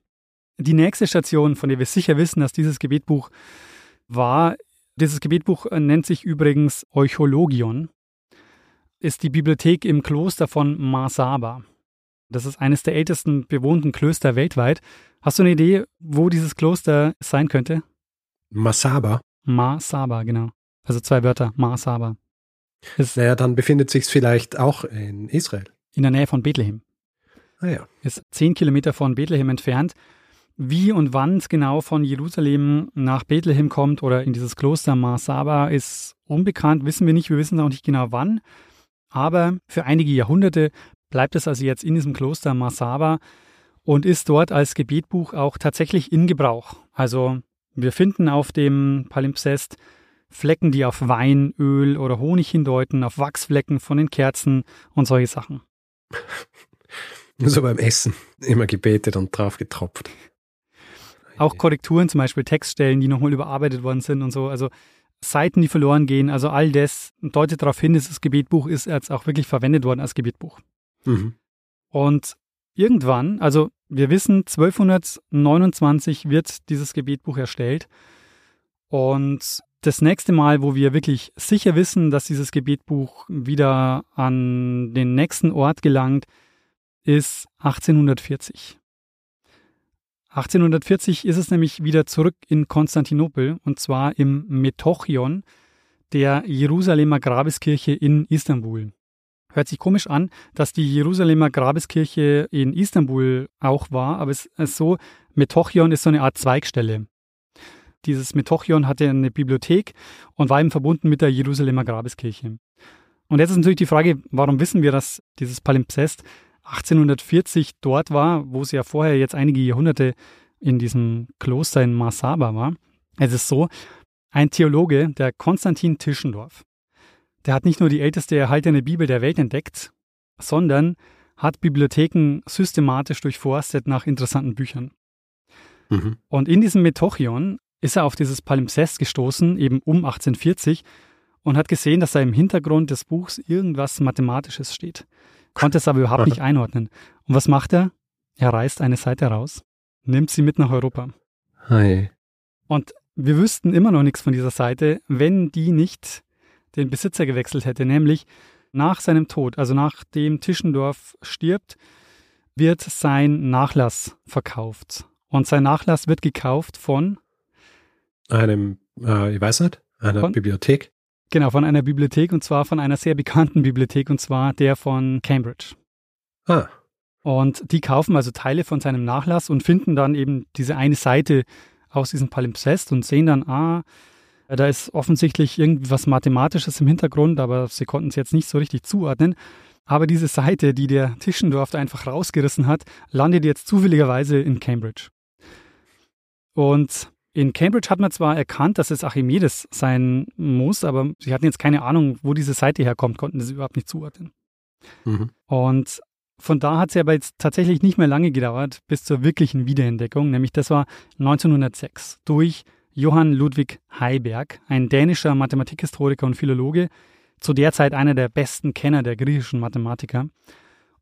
Die nächste Station, von der wir sicher wissen, dass dieses Gebetbuch war, dieses Gebetbuch nennt sich übrigens Euchologion ist die Bibliothek im Kloster von Masaba. Das ist eines der ältesten bewohnten Klöster weltweit. Hast du eine Idee, wo dieses Kloster sein könnte? Masaba. Masaba, genau. Also zwei Wörter, Masaba. Ist naja, dann befindet sich es vielleicht auch in Israel. In der Nähe von Bethlehem. Ah ja. Ist zehn Kilometer von Bethlehem entfernt. Wie und wann es genau von Jerusalem nach Bethlehem kommt oder in dieses Kloster Masaba ist unbekannt, wissen wir nicht. Wir wissen auch nicht genau wann. Aber für einige Jahrhunderte bleibt es also jetzt in diesem Kloster Masaba und ist dort als Gebetbuch auch tatsächlich in Gebrauch. Also wir finden auf dem Palimpsest Flecken, die auf Wein, Öl oder Honig hindeuten, auf Wachsflecken von den Kerzen und solche Sachen. So beim Essen immer gebetet und drauf getropft. Auch Korrekturen, zum Beispiel Textstellen, die nochmal überarbeitet worden sind und so. Also Seiten, die verloren gehen. Also all das deutet darauf hin, dass das Gebetbuch ist jetzt auch wirklich verwendet worden als Gebetbuch. Mhm. Und irgendwann, also wir wissen, 1229 wird dieses Gebetbuch erstellt. Und das nächste Mal, wo wir wirklich sicher wissen, dass dieses Gebetbuch wieder an den nächsten Ort gelangt, ist 1840. 1840 ist es nämlich wieder zurück in Konstantinopel und zwar im Metochion der Jerusalemer Grabeskirche in Istanbul. Hört sich komisch an, dass die Jerusalemer Grabeskirche in Istanbul auch war, aber es ist so, Metochion ist so eine Art Zweigstelle. Dieses Metochion hatte eine Bibliothek und war eben verbunden mit der Jerusalemer Grabeskirche. Und jetzt ist natürlich die Frage, warum wissen wir, dass dieses Palimpsest 1840 dort war, wo es ja vorher jetzt einige Jahrhunderte in diesem Kloster in Marsaba war. Es ist so, ein Theologe, der Konstantin Tischendorf, der hat nicht nur die älteste erhaltene Bibel der Welt entdeckt, sondern hat Bibliotheken systematisch durchforstet nach interessanten Büchern. Mhm. Und in diesem Metochion ist er auf dieses Palimpsest gestoßen, eben um 1840, und hat gesehen, dass da im Hintergrund des Buchs irgendwas Mathematisches steht konnte es aber überhaupt nicht einordnen. Und was macht er? Er reißt eine Seite raus, nimmt sie mit nach Europa. Hi. Und wir wüssten immer noch nichts von dieser Seite, wenn die nicht den Besitzer gewechselt hätte, nämlich nach seinem Tod, also nachdem Tischendorf stirbt, wird sein Nachlass verkauft. Und sein Nachlass wird gekauft von einem, äh, ich weiß nicht, einer von, Bibliothek. Genau, von einer Bibliothek und zwar von einer sehr bekannten Bibliothek und zwar der von Cambridge. Ah. Und die kaufen also Teile von seinem Nachlass und finden dann eben diese eine Seite aus diesem Palimpsest und sehen dann, ah, da ist offensichtlich irgendwas Mathematisches im Hintergrund, aber sie konnten es jetzt nicht so richtig zuordnen. Aber diese Seite, die der Tischendorf da einfach rausgerissen hat, landet jetzt zufälligerweise in Cambridge. Und in Cambridge hat man zwar erkannt, dass es Archimedes sein muss, aber sie hatten jetzt keine Ahnung, wo diese Seite herkommt, konnten das überhaupt nicht zuordnen. Mhm. Und von da hat es aber jetzt tatsächlich nicht mehr lange gedauert bis zur wirklichen Wiederentdeckung, nämlich das war 1906 durch Johann Ludwig Heiberg, ein dänischer Mathematikhistoriker und Philologe, zu der Zeit einer der besten Kenner der griechischen Mathematiker.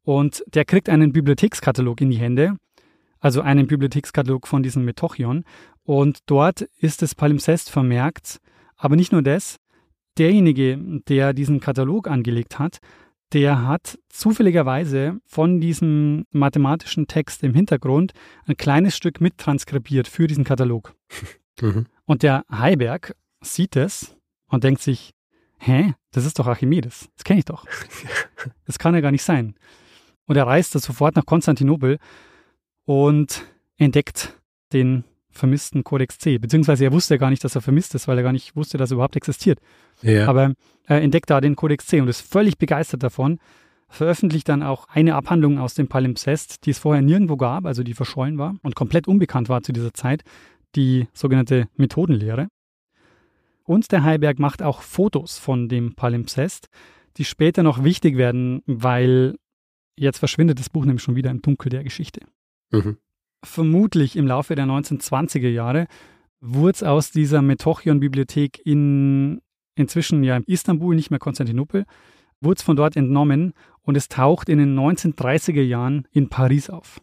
Und der kriegt einen Bibliothekskatalog in die Hände, also einen Bibliothekskatalog von diesem Metochion. Und dort ist das Palimpsest vermerkt. Aber nicht nur das, derjenige, der diesen Katalog angelegt hat, der hat zufälligerweise von diesem mathematischen Text im Hintergrund ein kleines Stück mittranskribiert für diesen Katalog. Mhm. Und der Heiberg sieht es und denkt sich, hä, das ist doch Archimedes, das kenne ich doch. Das kann ja gar nicht sein. Und er reist sofort nach Konstantinopel und entdeckt den vermissten Codex C. Beziehungsweise er wusste gar nicht, dass er vermisst ist, weil er gar nicht wusste, dass er überhaupt existiert. Ja. Aber er entdeckt da den Codex C und ist völlig begeistert davon, veröffentlicht dann auch eine Abhandlung aus dem Palimpsest, die es vorher nirgendwo gab, also die verschollen war und komplett unbekannt war zu dieser Zeit, die sogenannte Methodenlehre. Und der Heiberg macht auch Fotos von dem Palimpsest, die später noch wichtig werden, weil jetzt verschwindet das Buch nämlich schon wieder im Dunkel der Geschichte. Mhm vermutlich im Laufe der 1920er Jahre wurde es aus dieser Metochion-Bibliothek in inzwischen ja Istanbul, nicht mehr Konstantinopel, wurde es von dort entnommen und es taucht in den 1930er Jahren in Paris auf.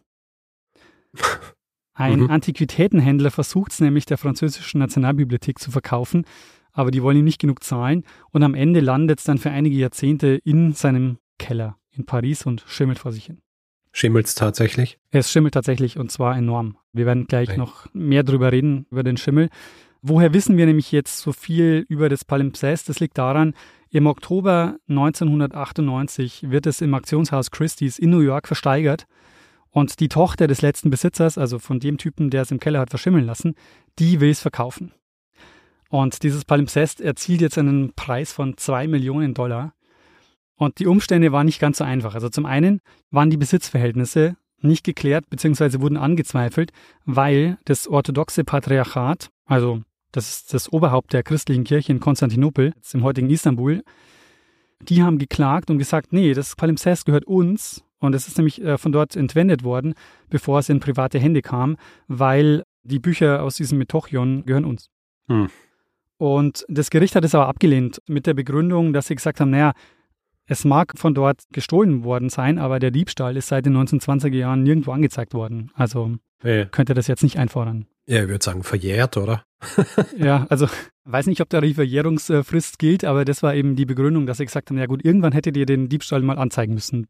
Ein mhm. Antiquitätenhändler versucht es nämlich der französischen Nationalbibliothek zu verkaufen, aber die wollen ihm nicht genug zahlen und am Ende landet es dann für einige Jahrzehnte in seinem Keller in Paris und schimmelt vor sich hin. Schimmelt es tatsächlich? Es schimmelt tatsächlich und zwar enorm. Wir werden gleich okay. noch mehr drüber reden, über den Schimmel. Woher wissen wir nämlich jetzt so viel über das Palimpsest? Das liegt daran, im Oktober 1998 wird es im Auktionshaus Christie's in New York versteigert und die Tochter des letzten Besitzers, also von dem Typen, der es im Keller hat verschimmeln lassen, die will es verkaufen. Und dieses Palimpsest erzielt jetzt einen Preis von zwei Millionen Dollar. Und die Umstände waren nicht ganz so einfach. Also zum einen waren die Besitzverhältnisse nicht geklärt bzw. wurden angezweifelt, weil das orthodoxe Patriarchat, also das ist das Oberhaupt der christlichen Kirche in Konstantinopel, im heutigen Istanbul, die haben geklagt und gesagt, nee, das Palimpsest gehört uns. Und es ist nämlich äh, von dort entwendet worden, bevor es in private Hände kam, weil die Bücher aus diesem Metochion gehören uns. Hm. Und das Gericht hat es aber abgelehnt mit der Begründung, dass sie gesagt haben, naja, es mag von dort gestohlen worden sein, aber der Diebstahl ist seit den 1920er Jahren nirgendwo angezeigt worden. Also ja. könnte das jetzt nicht einfordern. Ja, ich würde sagen, verjährt, oder? ja, also weiß nicht, ob da die Verjährungsfrist gilt, aber das war eben die Begründung, dass sie gesagt haben, ja gut, irgendwann hättet ihr den Diebstahl mal anzeigen müssen.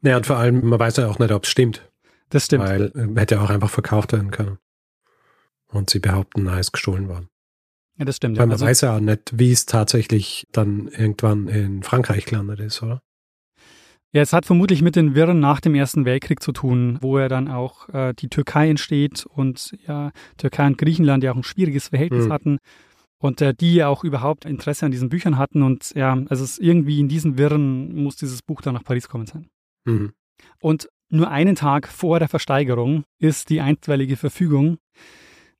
Naja, und vor allem, man weiß ja auch nicht, ob es stimmt. Das stimmt. Weil äh, hätte auch einfach verkauft werden können. Und sie behaupten, na, ist gestohlen worden. Ja, das stimmt. Weil man also, weiß ja auch nicht, wie es tatsächlich dann irgendwann in Frankreich gelandet ist, oder? Ja, es hat vermutlich mit den Wirren nach dem Ersten Weltkrieg zu tun, wo ja dann auch äh, die Türkei entsteht und ja, Türkei und Griechenland ja auch ein schwieriges Verhältnis mhm. hatten und äh, die ja auch überhaupt Interesse an diesen Büchern hatten und ja, also es irgendwie in diesen Wirren muss dieses Buch dann nach Paris kommen sein. Mhm. Und nur einen Tag vor der Versteigerung ist die einstweilige Verfügung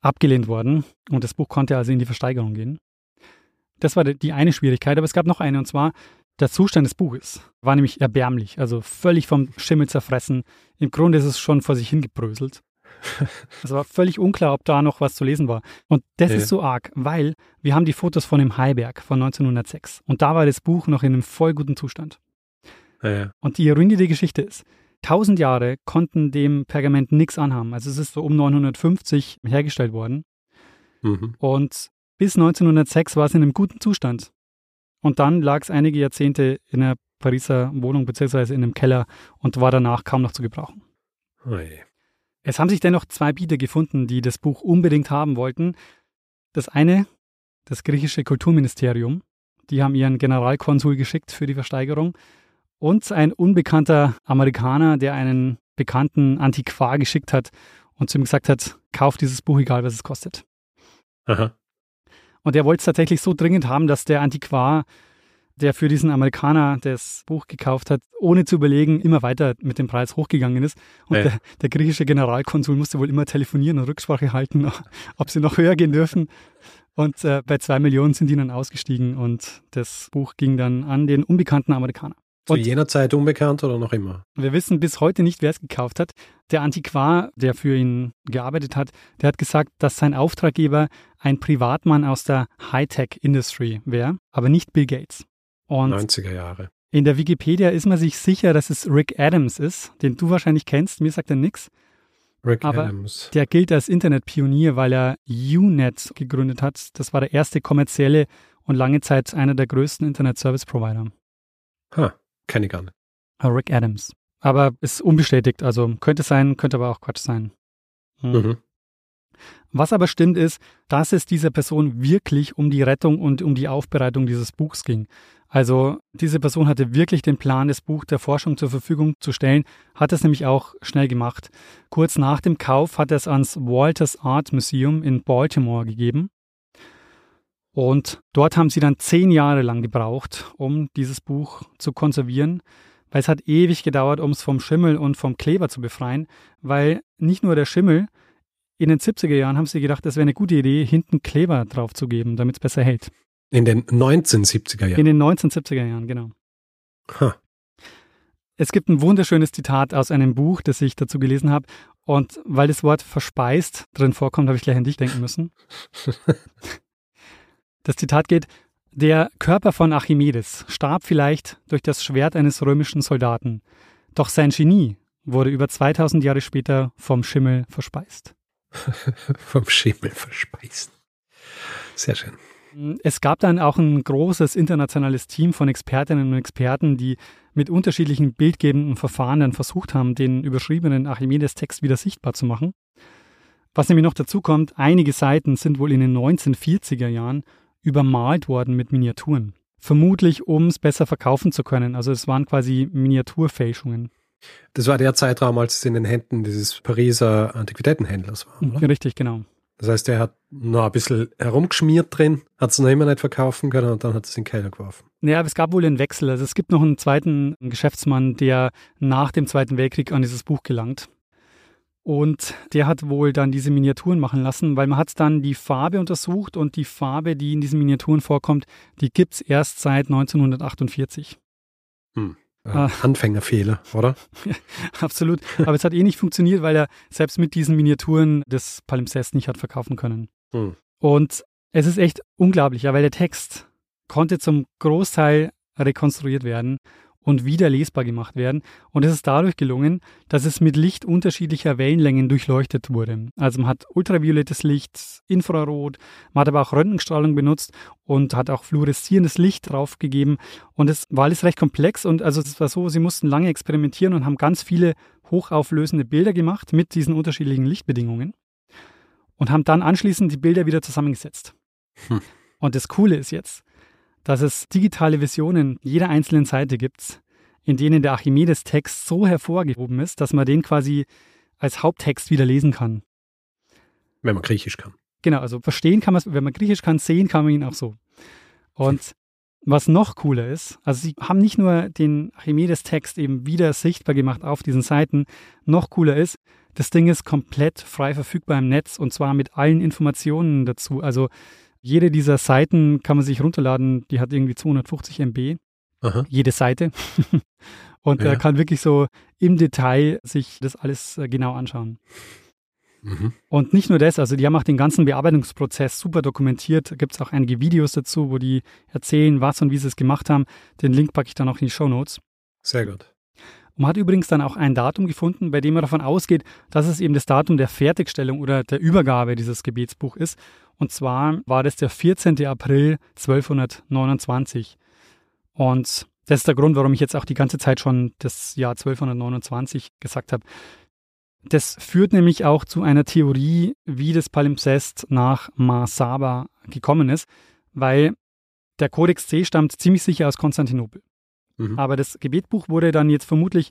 abgelehnt worden und das Buch konnte also in die Versteigerung gehen. Das war die eine Schwierigkeit, aber es gab noch eine und zwar der Zustand des Buches war nämlich erbärmlich, also völlig vom Schimmel zerfressen. Im Grunde ist es schon vor sich hingebröselt. Es war völlig unklar, ob da noch was zu lesen war. Und das ja. ist so arg, weil wir haben die Fotos von dem Heiberg von 1906 und da war das Buch noch in einem voll guten Zustand. Ja. Und die Ironie der Geschichte ist, tausend Jahre konnten dem Pergament nichts anhaben. Also es ist so um 950 hergestellt worden. Mhm. Und bis 1906 war es in einem guten Zustand. Und dann lag es einige Jahrzehnte in einer Pariser Wohnung beziehungsweise in einem Keller und war danach kaum noch zu gebrauchen. Oje. Es haben sich dennoch zwei Bieter gefunden, die das Buch unbedingt haben wollten. Das eine, das griechische Kulturministerium, die haben ihren Generalkonsul geschickt für die Versteigerung und ein unbekannter Amerikaner, der einen bekannten Antiquar geschickt hat und zu ihm gesagt hat, kauf dieses Buch, egal was es kostet. Aha. Und er wollte es tatsächlich so dringend haben, dass der Antiquar, der für diesen Amerikaner das Buch gekauft hat, ohne zu überlegen, immer weiter mit dem Preis hochgegangen ist. Und ja. der, der, griechische Generalkonsul musste wohl immer telefonieren und Rücksprache halten, ob sie noch höher gehen dürfen. Und äh, bei zwei Millionen sind die dann ausgestiegen und das Buch ging dann an den unbekannten Amerikaner. Zu und jener Zeit unbekannt oder noch immer? Wir wissen bis heute nicht, wer es gekauft hat. Der Antiquar, der für ihn gearbeitet hat, der hat gesagt, dass sein Auftraggeber ein Privatmann aus der Hightech-Industry wäre, aber nicht Bill Gates. Und 90er Jahre. In der Wikipedia ist man sich sicher, dass es Rick Adams ist, den du wahrscheinlich kennst. Mir sagt er nichts. Rick aber Adams. Der gilt als Internetpionier, weil er Unet gegründet hat. Das war der erste kommerzielle und lange Zeit einer der größten Internet-Service-Provider. Ha. Kenne ich gar nicht. Rick Adams. Aber ist unbestätigt, also könnte sein, könnte aber auch Quatsch sein. Hm. Mhm. Was aber stimmt ist, dass es dieser Person wirklich um die Rettung und um die Aufbereitung dieses Buchs ging. Also diese Person hatte wirklich den Plan, das Buch der Forschung zur Verfügung zu stellen, hat es nämlich auch schnell gemacht. Kurz nach dem Kauf hat er es ans Walters Art Museum in Baltimore gegeben. Und dort haben sie dann zehn Jahre lang gebraucht, um dieses Buch zu konservieren, weil es hat ewig gedauert, um es vom Schimmel und vom Kleber zu befreien, weil nicht nur der Schimmel, in den 70er Jahren haben sie gedacht, es wäre eine gute Idee, hinten Kleber drauf zu geben, damit es besser hält. In den 1970er Jahren? In den 1970er Jahren, genau. Huh. Es gibt ein wunderschönes Zitat aus einem Buch, das ich dazu gelesen habe. Und weil das Wort verspeist drin vorkommt, habe ich gleich an dich denken müssen. Das Zitat geht, der Körper von Archimedes starb vielleicht durch das Schwert eines römischen Soldaten, doch sein Genie wurde über 2000 Jahre später vom Schimmel verspeist. vom Schimmel verspeist. Sehr schön. Es gab dann auch ein großes internationales Team von Expertinnen und Experten, die mit unterschiedlichen bildgebenden Verfahren dann versucht haben, den überschriebenen Archimedes-Text wieder sichtbar zu machen. Was nämlich noch dazu kommt, einige Seiten sind wohl in den 1940er Jahren übermalt worden mit Miniaturen. Vermutlich, um es besser verkaufen zu können. Also es waren quasi Miniaturfälschungen. Das war der Zeitraum, als es in den Händen dieses Pariser Antiquitätenhändlers war, oder? Richtig, genau. Das heißt, er hat noch ein bisschen herumgeschmiert drin, hat es noch immer nicht verkaufen können und dann hat es in den Keller geworfen. Naja, aber es gab wohl einen Wechsel. Also es gibt noch einen zweiten Geschäftsmann, der nach dem Zweiten Weltkrieg an dieses Buch gelangt. Und der hat wohl dann diese Miniaturen machen lassen, weil man hat dann die Farbe untersucht und die Farbe, die in diesen Miniaturen vorkommt, die gibt es erst seit 1948. Hm. Ah. Anfängerfehler, oder? absolut. Aber es hat eh nicht funktioniert, weil er selbst mit diesen Miniaturen das Palimpsest nicht hat verkaufen können. Hm. Und es ist echt unglaublich, ja, weil der Text konnte zum Großteil rekonstruiert werden und wieder lesbar gemacht werden. Und es ist dadurch gelungen, dass es mit Licht unterschiedlicher Wellenlängen durchleuchtet wurde. Also man hat ultraviolettes Licht, Infrarot, man hat aber auch Röntgenstrahlung benutzt und hat auch fluoreszierendes Licht draufgegeben. Und es war alles recht komplex und also es war so, sie mussten lange experimentieren und haben ganz viele hochauflösende Bilder gemacht mit diesen unterschiedlichen Lichtbedingungen und haben dann anschließend die Bilder wieder zusammengesetzt. Hm. Und das Coole ist jetzt, dass es digitale Versionen jeder einzelnen Seite gibt, in denen der Archimedes-Text so hervorgehoben ist, dass man den quasi als Haupttext wieder lesen kann. Wenn man Griechisch kann. Genau, also verstehen kann man es, wenn man Griechisch kann, sehen kann man ihn auch so. Und was noch cooler ist, also sie haben nicht nur den Archimedes-Text eben wieder sichtbar gemacht auf diesen Seiten, noch cooler ist, das Ding ist komplett frei verfügbar im Netz und zwar mit allen Informationen dazu. Also jede dieser Seiten kann man sich runterladen, die hat irgendwie 250 MB. Aha. Jede Seite. und ja. kann wirklich so im Detail sich das alles äh, genau anschauen. Mhm. Und nicht nur das, also die haben auch den ganzen Bearbeitungsprozess super dokumentiert. Da gibt es auch einige Videos dazu, wo die erzählen, was und wie sie es gemacht haben. Den Link packe ich dann auch in die Show Notes. Sehr gut. Man hat übrigens dann auch ein Datum gefunden, bei dem man davon ausgeht, dass es eben das Datum der Fertigstellung oder der Übergabe dieses Gebetsbuch ist. Und zwar war das der 14. April 1229. Und das ist der Grund, warum ich jetzt auch die ganze Zeit schon das Jahr 1229 gesagt habe. Das führt nämlich auch zu einer Theorie, wie das Palimpsest nach Masaba gekommen ist, weil der Codex C stammt ziemlich sicher aus Konstantinopel. Mhm. Aber das Gebetbuch wurde dann jetzt vermutlich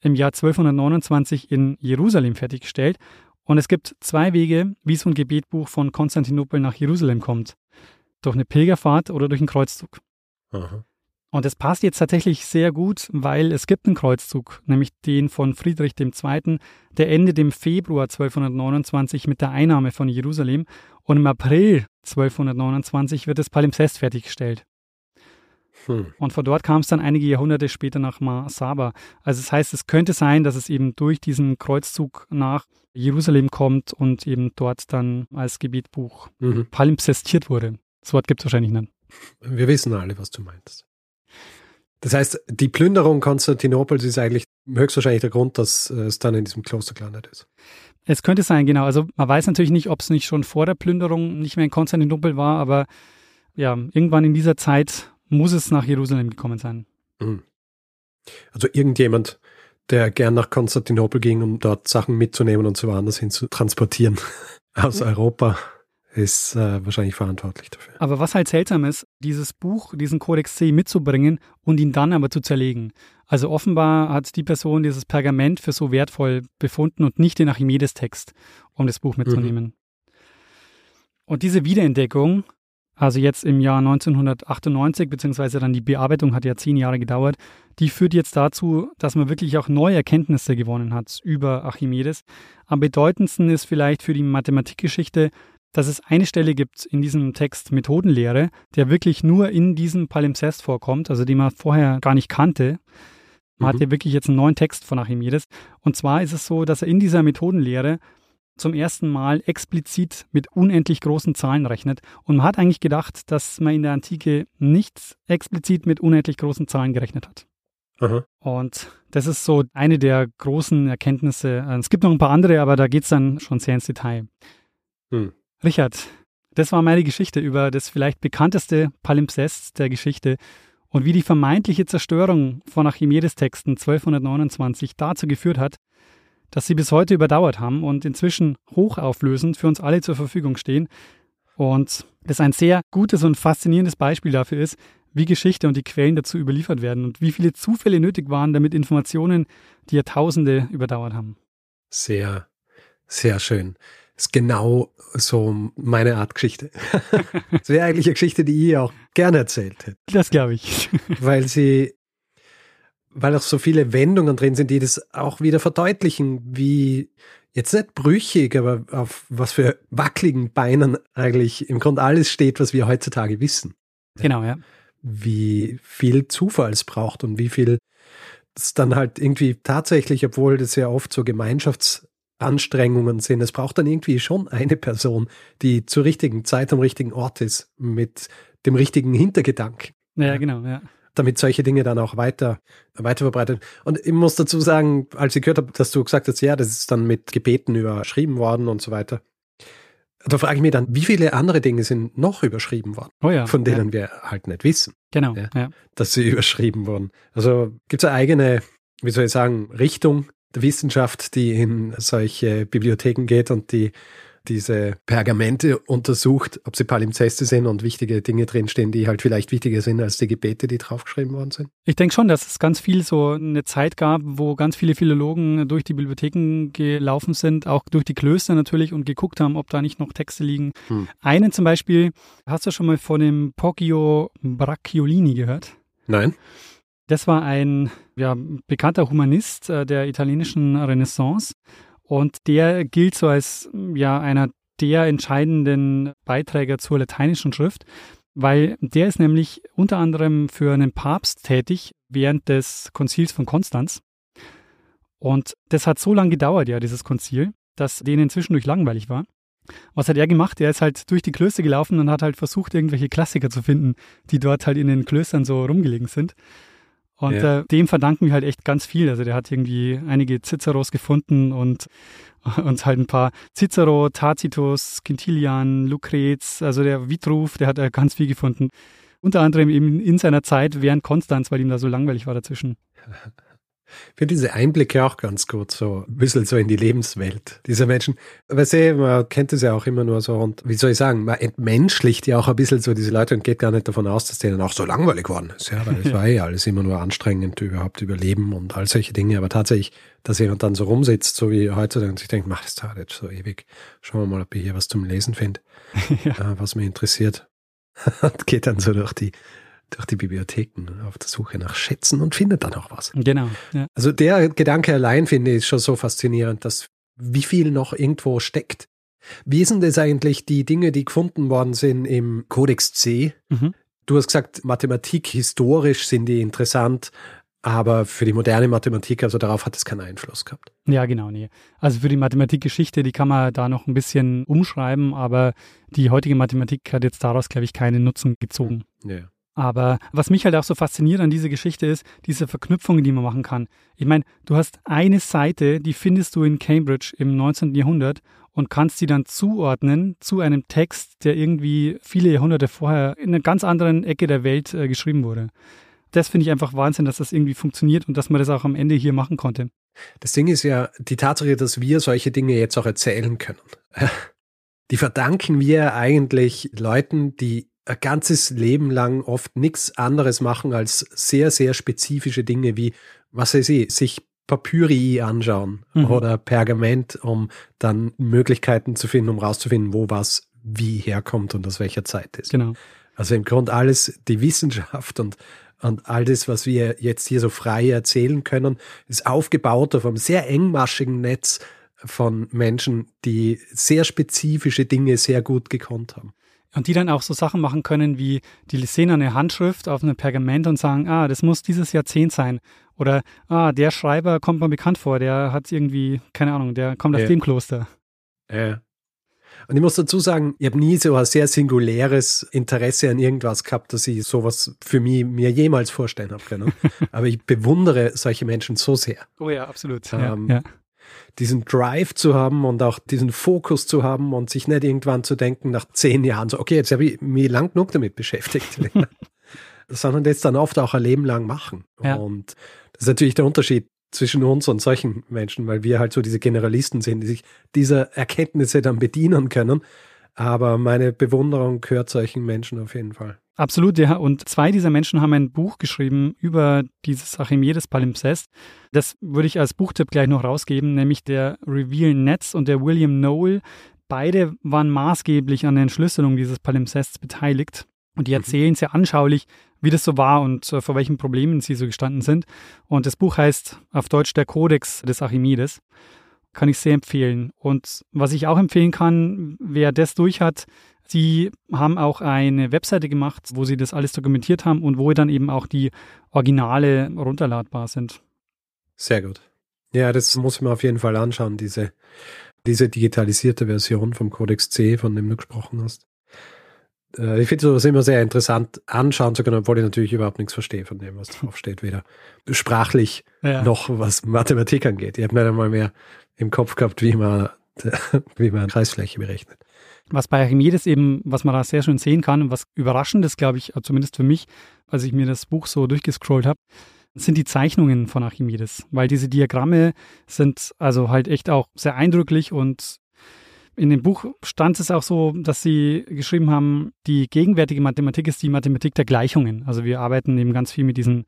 im Jahr 1229 in Jerusalem fertiggestellt und es gibt zwei Wege, wie so ein Gebetbuch von Konstantinopel nach Jerusalem kommt. Durch eine Pilgerfahrt oder durch einen Kreuzzug. Aha. Und es passt jetzt tatsächlich sehr gut, weil es gibt einen Kreuzzug, nämlich den von Friedrich II., der endet im Februar 1229 mit der Einnahme von Jerusalem und im April 1229 wird das Palimpsest fertiggestellt. Hm. Und von dort kam es dann einige Jahrhunderte später nach Masaba. Also das heißt, es könnte sein, dass es eben durch diesen Kreuzzug nach Jerusalem kommt und eben dort dann als Gebetbuch mhm. palimpsestiert wurde. Das Wort gibt es wahrscheinlich nicht. Wir wissen alle, was du meinst. Das heißt, die Plünderung Konstantinopels ist eigentlich höchstwahrscheinlich der Grund, dass es dann in diesem Kloster gelandet ist. Es könnte sein, genau. Also man weiß natürlich nicht, ob es nicht schon vor der Plünderung nicht mehr in Konstantinopel war, aber ja, irgendwann in dieser Zeit muss es nach Jerusalem gekommen sein. Mhm. Also irgendjemand, der gern nach Konstantinopel ging, um dort Sachen mitzunehmen und so woanders hin zu transportieren aus ja. Europa, ist äh, wahrscheinlich verantwortlich dafür. Aber was halt seltsam ist, dieses Buch, diesen Kodex C mitzubringen und ihn dann aber zu zerlegen. Also offenbar hat die Person dieses Pergament für so wertvoll befunden und nicht den Archimedes-Text, um das Buch mitzunehmen. Mhm. Und diese Wiederentdeckung also jetzt im Jahr 1998, beziehungsweise dann die Bearbeitung hat ja zehn Jahre gedauert, die führt jetzt dazu, dass man wirklich auch neue Erkenntnisse gewonnen hat über Archimedes. Am bedeutendsten ist vielleicht für die Mathematikgeschichte, dass es eine Stelle gibt in diesem Text Methodenlehre, der wirklich nur in diesem Palimpsest vorkommt, also den man vorher gar nicht kannte. Man mhm. hat ja wirklich jetzt einen neuen Text von Archimedes. Und zwar ist es so, dass er in dieser Methodenlehre zum ersten Mal explizit mit unendlich großen Zahlen rechnet. Und man hat eigentlich gedacht, dass man in der Antike nicht explizit mit unendlich großen Zahlen gerechnet hat. Aha. Und das ist so eine der großen Erkenntnisse. Es gibt noch ein paar andere, aber da geht es dann schon sehr ins Detail. Hm. Richard, das war meine Geschichte über das vielleicht bekannteste Palimpsest der Geschichte und wie die vermeintliche Zerstörung von Archimedes-Texten 1229 dazu geführt hat, dass sie bis heute überdauert haben und inzwischen hochauflösend für uns alle zur Verfügung stehen. Und das ein sehr gutes und faszinierendes Beispiel dafür ist, wie Geschichte und die Quellen dazu überliefert werden und wie viele Zufälle nötig waren, damit Informationen die Jahrtausende überdauert haben. Sehr, sehr schön. Das ist genau so meine Art Geschichte. Das wäre eigentlich eine Geschichte, die ich auch gerne erzählt hätte. Das glaube ich. Weil sie weil auch so viele Wendungen drin sind, die das auch wieder verdeutlichen, wie jetzt nicht brüchig, aber auf was für wackeligen Beinen eigentlich im Grunde alles steht, was wir heutzutage wissen. Genau, ja. Wie viel Zufall es braucht und wie viel es dann halt irgendwie tatsächlich, obwohl das ja oft so Gemeinschaftsanstrengungen sind, es braucht dann irgendwie schon eine Person, die zur richtigen Zeit am richtigen Ort ist, mit dem richtigen Hintergedanken. Ja, genau, ja damit solche Dinge dann auch weiter, weiter verbreitet. Und ich muss dazu sagen, als ich gehört habe, dass du gesagt hast, ja, das ist dann mit Gebeten überschrieben worden und so weiter. Da frage ich mich dann, wie viele andere Dinge sind noch überschrieben worden, oh ja, von denen ja. wir halt nicht wissen. Genau, ja, dass sie überschrieben wurden. Also gibt es eine eigene, wie soll ich sagen, Richtung der Wissenschaft, die in solche Bibliotheken geht und die diese Pergamente untersucht, ob sie Palimpseste sind und wichtige Dinge drinstehen, die halt vielleicht wichtiger sind als die Gebete, die draufgeschrieben worden sind? Ich denke schon, dass es ganz viel so eine Zeit gab, wo ganz viele Philologen durch die Bibliotheken gelaufen sind, auch durch die Klöster natürlich und geguckt haben, ob da nicht noch Texte liegen. Hm. Einen zum Beispiel, hast du schon mal von dem Poggio Bracciolini gehört? Nein. Das war ein ja, bekannter Humanist äh, der italienischen Renaissance und der gilt so als ja einer der entscheidenden Beiträger zur lateinischen Schrift, weil der ist nämlich unter anderem für einen Papst tätig während des Konzils von Konstanz. Und das hat so lange gedauert, ja, dieses Konzil, dass denen zwischendurch langweilig war. Was hat er gemacht? Er ist halt durch die Klöster gelaufen und hat halt versucht, irgendwelche Klassiker zu finden, die dort halt in den Klöstern so rumgelegen sind. Und ja. äh, dem verdanken wir halt echt ganz viel. Also der hat irgendwie einige Ciceros gefunden und uns halt ein paar Cicero, Tacitus, Quintilian, Lucrez, also der Vitruv, der hat äh, ganz viel gefunden. Unter anderem eben in seiner Zeit während Konstanz, weil ihm da so langweilig war dazwischen. Ich finde diese Einblicke auch ganz gut, so ein bisschen so in die Lebenswelt dieser Menschen. Weil sie, man kennt es ja auch immer nur so und wie soll ich sagen, man entmenschlicht ja auch ein bisschen so diese Leute und geht gar nicht davon aus, dass denen auch so langweilig geworden ist. Ja, weil es war eh alles immer nur anstrengend, überhaupt überleben und all solche Dinge. Aber tatsächlich, dass jemand dann so rumsitzt, so wie heute, und sich denkt, mach das da jetzt so ewig. Schauen wir mal, ob ich hier was zum Lesen finde, ja. Äh, was mich interessiert. und geht dann so durch die durch die Bibliotheken auf der Suche nach Schätzen und findet dann auch was. Genau. Ja. Also der Gedanke allein finde ich schon so faszinierend, dass wie viel noch irgendwo steckt. Wie sind das eigentlich die Dinge, die gefunden worden sind im Codex C? Mhm. Du hast gesagt, Mathematik historisch sind die interessant, aber für die moderne Mathematik, also darauf hat es keinen Einfluss gehabt. Ja, genau, nee. Also für die Mathematikgeschichte, die kann man da noch ein bisschen umschreiben, aber die heutige Mathematik hat jetzt daraus, glaube ich, keinen Nutzen gezogen. Ja. Aber was mich halt auch so fasziniert an dieser Geschichte ist, diese Verknüpfungen, die man machen kann. Ich meine, du hast eine Seite, die findest du in Cambridge im 19. Jahrhundert und kannst sie dann zuordnen zu einem Text, der irgendwie viele Jahrhunderte vorher in einer ganz anderen Ecke der Welt äh, geschrieben wurde. Das finde ich einfach Wahnsinn, dass das irgendwie funktioniert und dass man das auch am Ende hier machen konnte. Das Ding ist ja die Tatsache, dass wir solche Dinge jetzt auch erzählen können. Die verdanken wir eigentlich Leuten, die ein ganzes Leben lang oft nichts anderes machen als sehr, sehr spezifische Dinge wie, was weiß ich, sich Papyri anschauen mhm. oder Pergament, um dann Möglichkeiten zu finden, um rauszufinden, wo was wie herkommt und aus welcher Zeit ist. Genau. Also im Grunde alles, die Wissenschaft und, und all das, was wir jetzt hier so frei erzählen können, ist aufgebaut auf einem sehr engmaschigen Netz von Menschen, die sehr spezifische Dinge sehr gut gekonnt haben. Und die dann auch so Sachen machen können, wie die sehen eine Handschrift auf einem Pergament und sagen, ah, das muss dieses Jahrzehnt sein. Oder, ah, der Schreiber kommt mir bekannt vor, der hat irgendwie, keine Ahnung, der kommt aus ja. dem Kloster. Ja. Und ich muss dazu sagen, ich habe nie so ein sehr singuläres Interesse an irgendwas gehabt, dass ich sowas für mich mir jemals vorstellen habe können. Aber ich bewundere solche Menschen so sehr. Oh ja, absolut. Ähm, ja, ja diesen Drive zu haben und auch diesen Fokus zu haben und sich nicht irgendwann zu denken, nach zehn Jahren so, okay, jetzt habe ich mich lang genug damit beschäftigt. sondern das dann oft auch ein Leben lang machen. Ja. Und das ist natürlich der Unterschied zwischen uns und solchen Menschen, weil wir halt so diese Generalisten sind, die sich dieser Erkenntnisse dann bedienen können. Aber meine Bewunderung gehört solchen Menschen auf jeden Fall. Absolut, ja. Und zwei dieser Menschen haben ein Buch geschrieben über dieses Archimedes Palimpsest. Das würde ich als Buchtipp gleich noch rausgeben, nämlich der Reveal Netz und der William Noel. Beide waren maßgeblich an der Entschlüsselung dieses Palimpsests beteiligt. Und die mhm. erzählen sehr anschaulich, wie das so war und äh, vor welchen Problemen sie so gestanden sind. Und das Buch heißt auf Deutsch der Kodex des Archimedes. kann ich sehr empfehlen. Und was ich auch empfehlen kann, wer das durch hat, sie haben auch eine Webseite gemacht, wo sie das alles dokumentiert haben und wo dann eben auch die Originale runterladbar sind. Sehr gut. Ja, das muss man auf jeden Fall anschauen, diese, diese digitalisierte Version vom Codex C, von dem du gesprochen hast. Äh, ich finde sowas immer sehr interessant anschauen zu können, obwohl ich natürlich überhaupt nichts verstehe von dem, was draufsteht, weder sprachlich ja. noch was Mathematik angeht. Ich habe nicht einmal mehr im Kopf gehabt, wie man, wie man Kreisfläche berechnet. Was bei Archimedes eben, was man da sehr schön sehen kann und was überraschend ist, glaube ich, zumindest für mich, als ich mir das Buch so durchgescrollt habe, sind die Zeichnungen von Archimedes, weil diese Diagramme sind also halt echt auch sehr eindrücklich und in dem Buch stand es auch so, dass sie geschrieben haben, die gegenwärtige Mathematik ist die Mathematik der Gleichungen. Also wir arbeiten eben ganz viel mit diesen,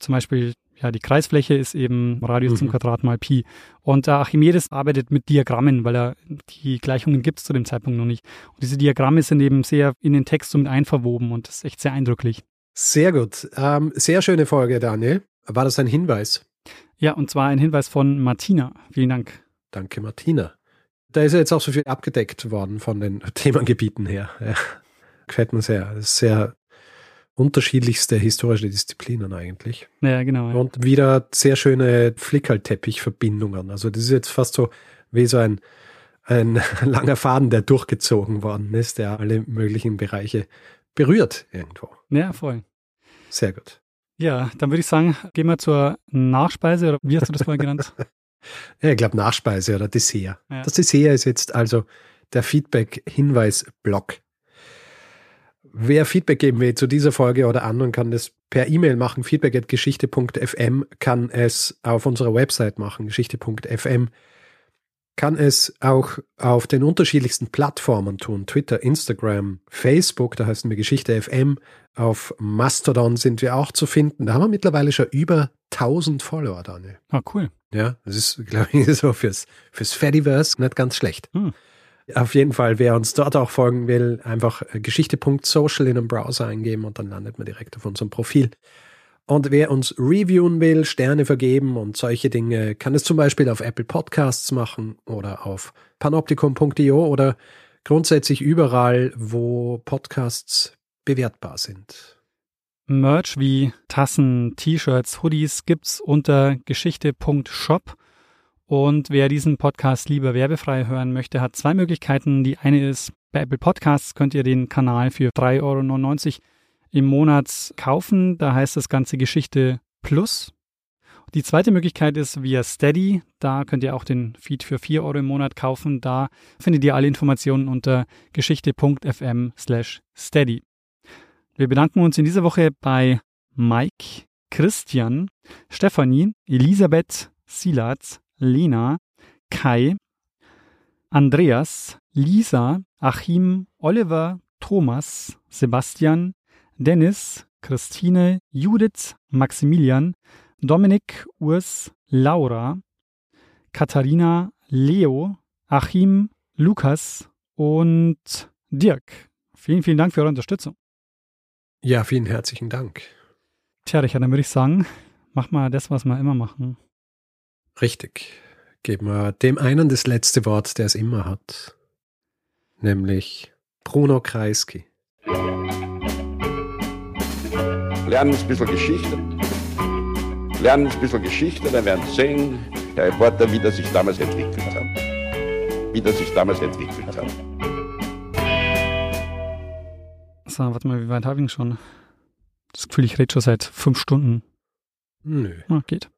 zum Beispiel, ja, die Kreisfläche ist eben Radius mhm. zum Quadrat mal Pi. Und äh, Archimedes arbeitet mit Diagrammen, weil er die Gleichungen gibt es zu dem Zeitpunkt noch nicht. Und diese Diagramme sind eben sehr in den Text so mit einverwoben und das ist echt sehr eindrücklich. Sehr gut. Ähm, sehr schöne Folge, Daniel. War das ein Hinweis? Ja, und zwar ein Hinweis von Martina. Vielen Dank. Danke, Martina. Da ist ja jetzt auch so viel abgedeckt worden von den Themengebieten her. Ja. Gefällt mir sehr. Sehr unterschiedlichste historische Disziplinen eigentlich. Ja, genau. Ja. Und wieder sehr schöne Flickerlteppich-Verbindungen. Also das ist jetzt fast so wie so ein, ein langer Faden, der durchgezogen worden ist, der alle möglichen Bereiche berührt irgendwo. Ja, voll. Sehr gut. Ja, dann würde ich sagen, gehen wir zur Nachspeise, oder wie hast du das vorhin genannt? ja, ich glaube Nachspeise oder Dessert. Ja. Das Dessert ist jetzt also der Feedback-Hinweis-Block. Wer Feedback geben will zu dieser Folge oder anderen, kann das per E-Mail machen. Feedback.geschichte.fm kann es auf unserer Website machen, geschichte.fm kann es auch auf den unterschiedlichsten Plattformen tun. Twitter, Instagram, Facebook, da heißen wir Geschichte FM. Auf Mastodon sind wir auch zu finden. Da haben wir mittlerweile schon über 1000 Follower, Daniel. Ah, cool. Ja, das ist, glaube ich, so fürs, fürs Fediverse nicht ganz schlecht. Hm. Auf jeden Fall, wer uns dort auch folgen will, einfach geschichte.social in einem Browser eingeben und dann landet man direkt auf unserem Profil. Und wer uns reviewen will, Sterne vergeben und solche Dinge, kann es zum Beispiel auf Apple Podcasts machen oder auf panoptikum.io oder grundsätzlich überall, wo Podcasts bewertbar sind. Merch wie Tassen, T-Shirts, Hoodies gibt's unter geschichte.shop. Und wer diesen Podcast lieber werbefrei hören möchte, hat zwei Möglichkeiten. Die eine ist, bei Apple Podcasts könnt ihr den Kanal für 3,99 Euro im Monat kaufen. Da heißt das Ganze Geschichte Plus. Die zweite Möglichkeit ist via Steady. Da könnt ihr auch den Feed für 4 Euro im Monat kaufen. Da findet ihr alle Informationen unter geschichte.fm slash steady. Wir bedanken uns in dieser Woche bei Mike, Christian, Stefanie, Elisabeth, Silat, Lena, Kai, Andreas, Lisa, Achim, Oliver, Thomas, Sebastian, Dennis, Christine, Judith, Maximilian, Dominik, Urs, Laura, Katharina, Leo, Achim, Lukas und Dirk. Vielen, vielen Dank für eure Unterstützung. Ja, vielen herzlichen Dank. Tja, Richard, dann würde ich sagen, mach mal das, was wir immer machen. Richtig. Geben wir dem einen das letzte Wort, der es immer hat. Nämlich Bruno Kreisky lernen ein bisschen Geschichte. Lernen ein bisschen Geschichte, dann werden Sie sehen, Herr Reporter, wie das sich damals entwickelt hat. Wie das sich damals entwickelt hat. So, warte mal, wie weit habe ich ihn schon? Das Gefühl, ich rede schon seit fünf Stunden. Nö. Ah, geht.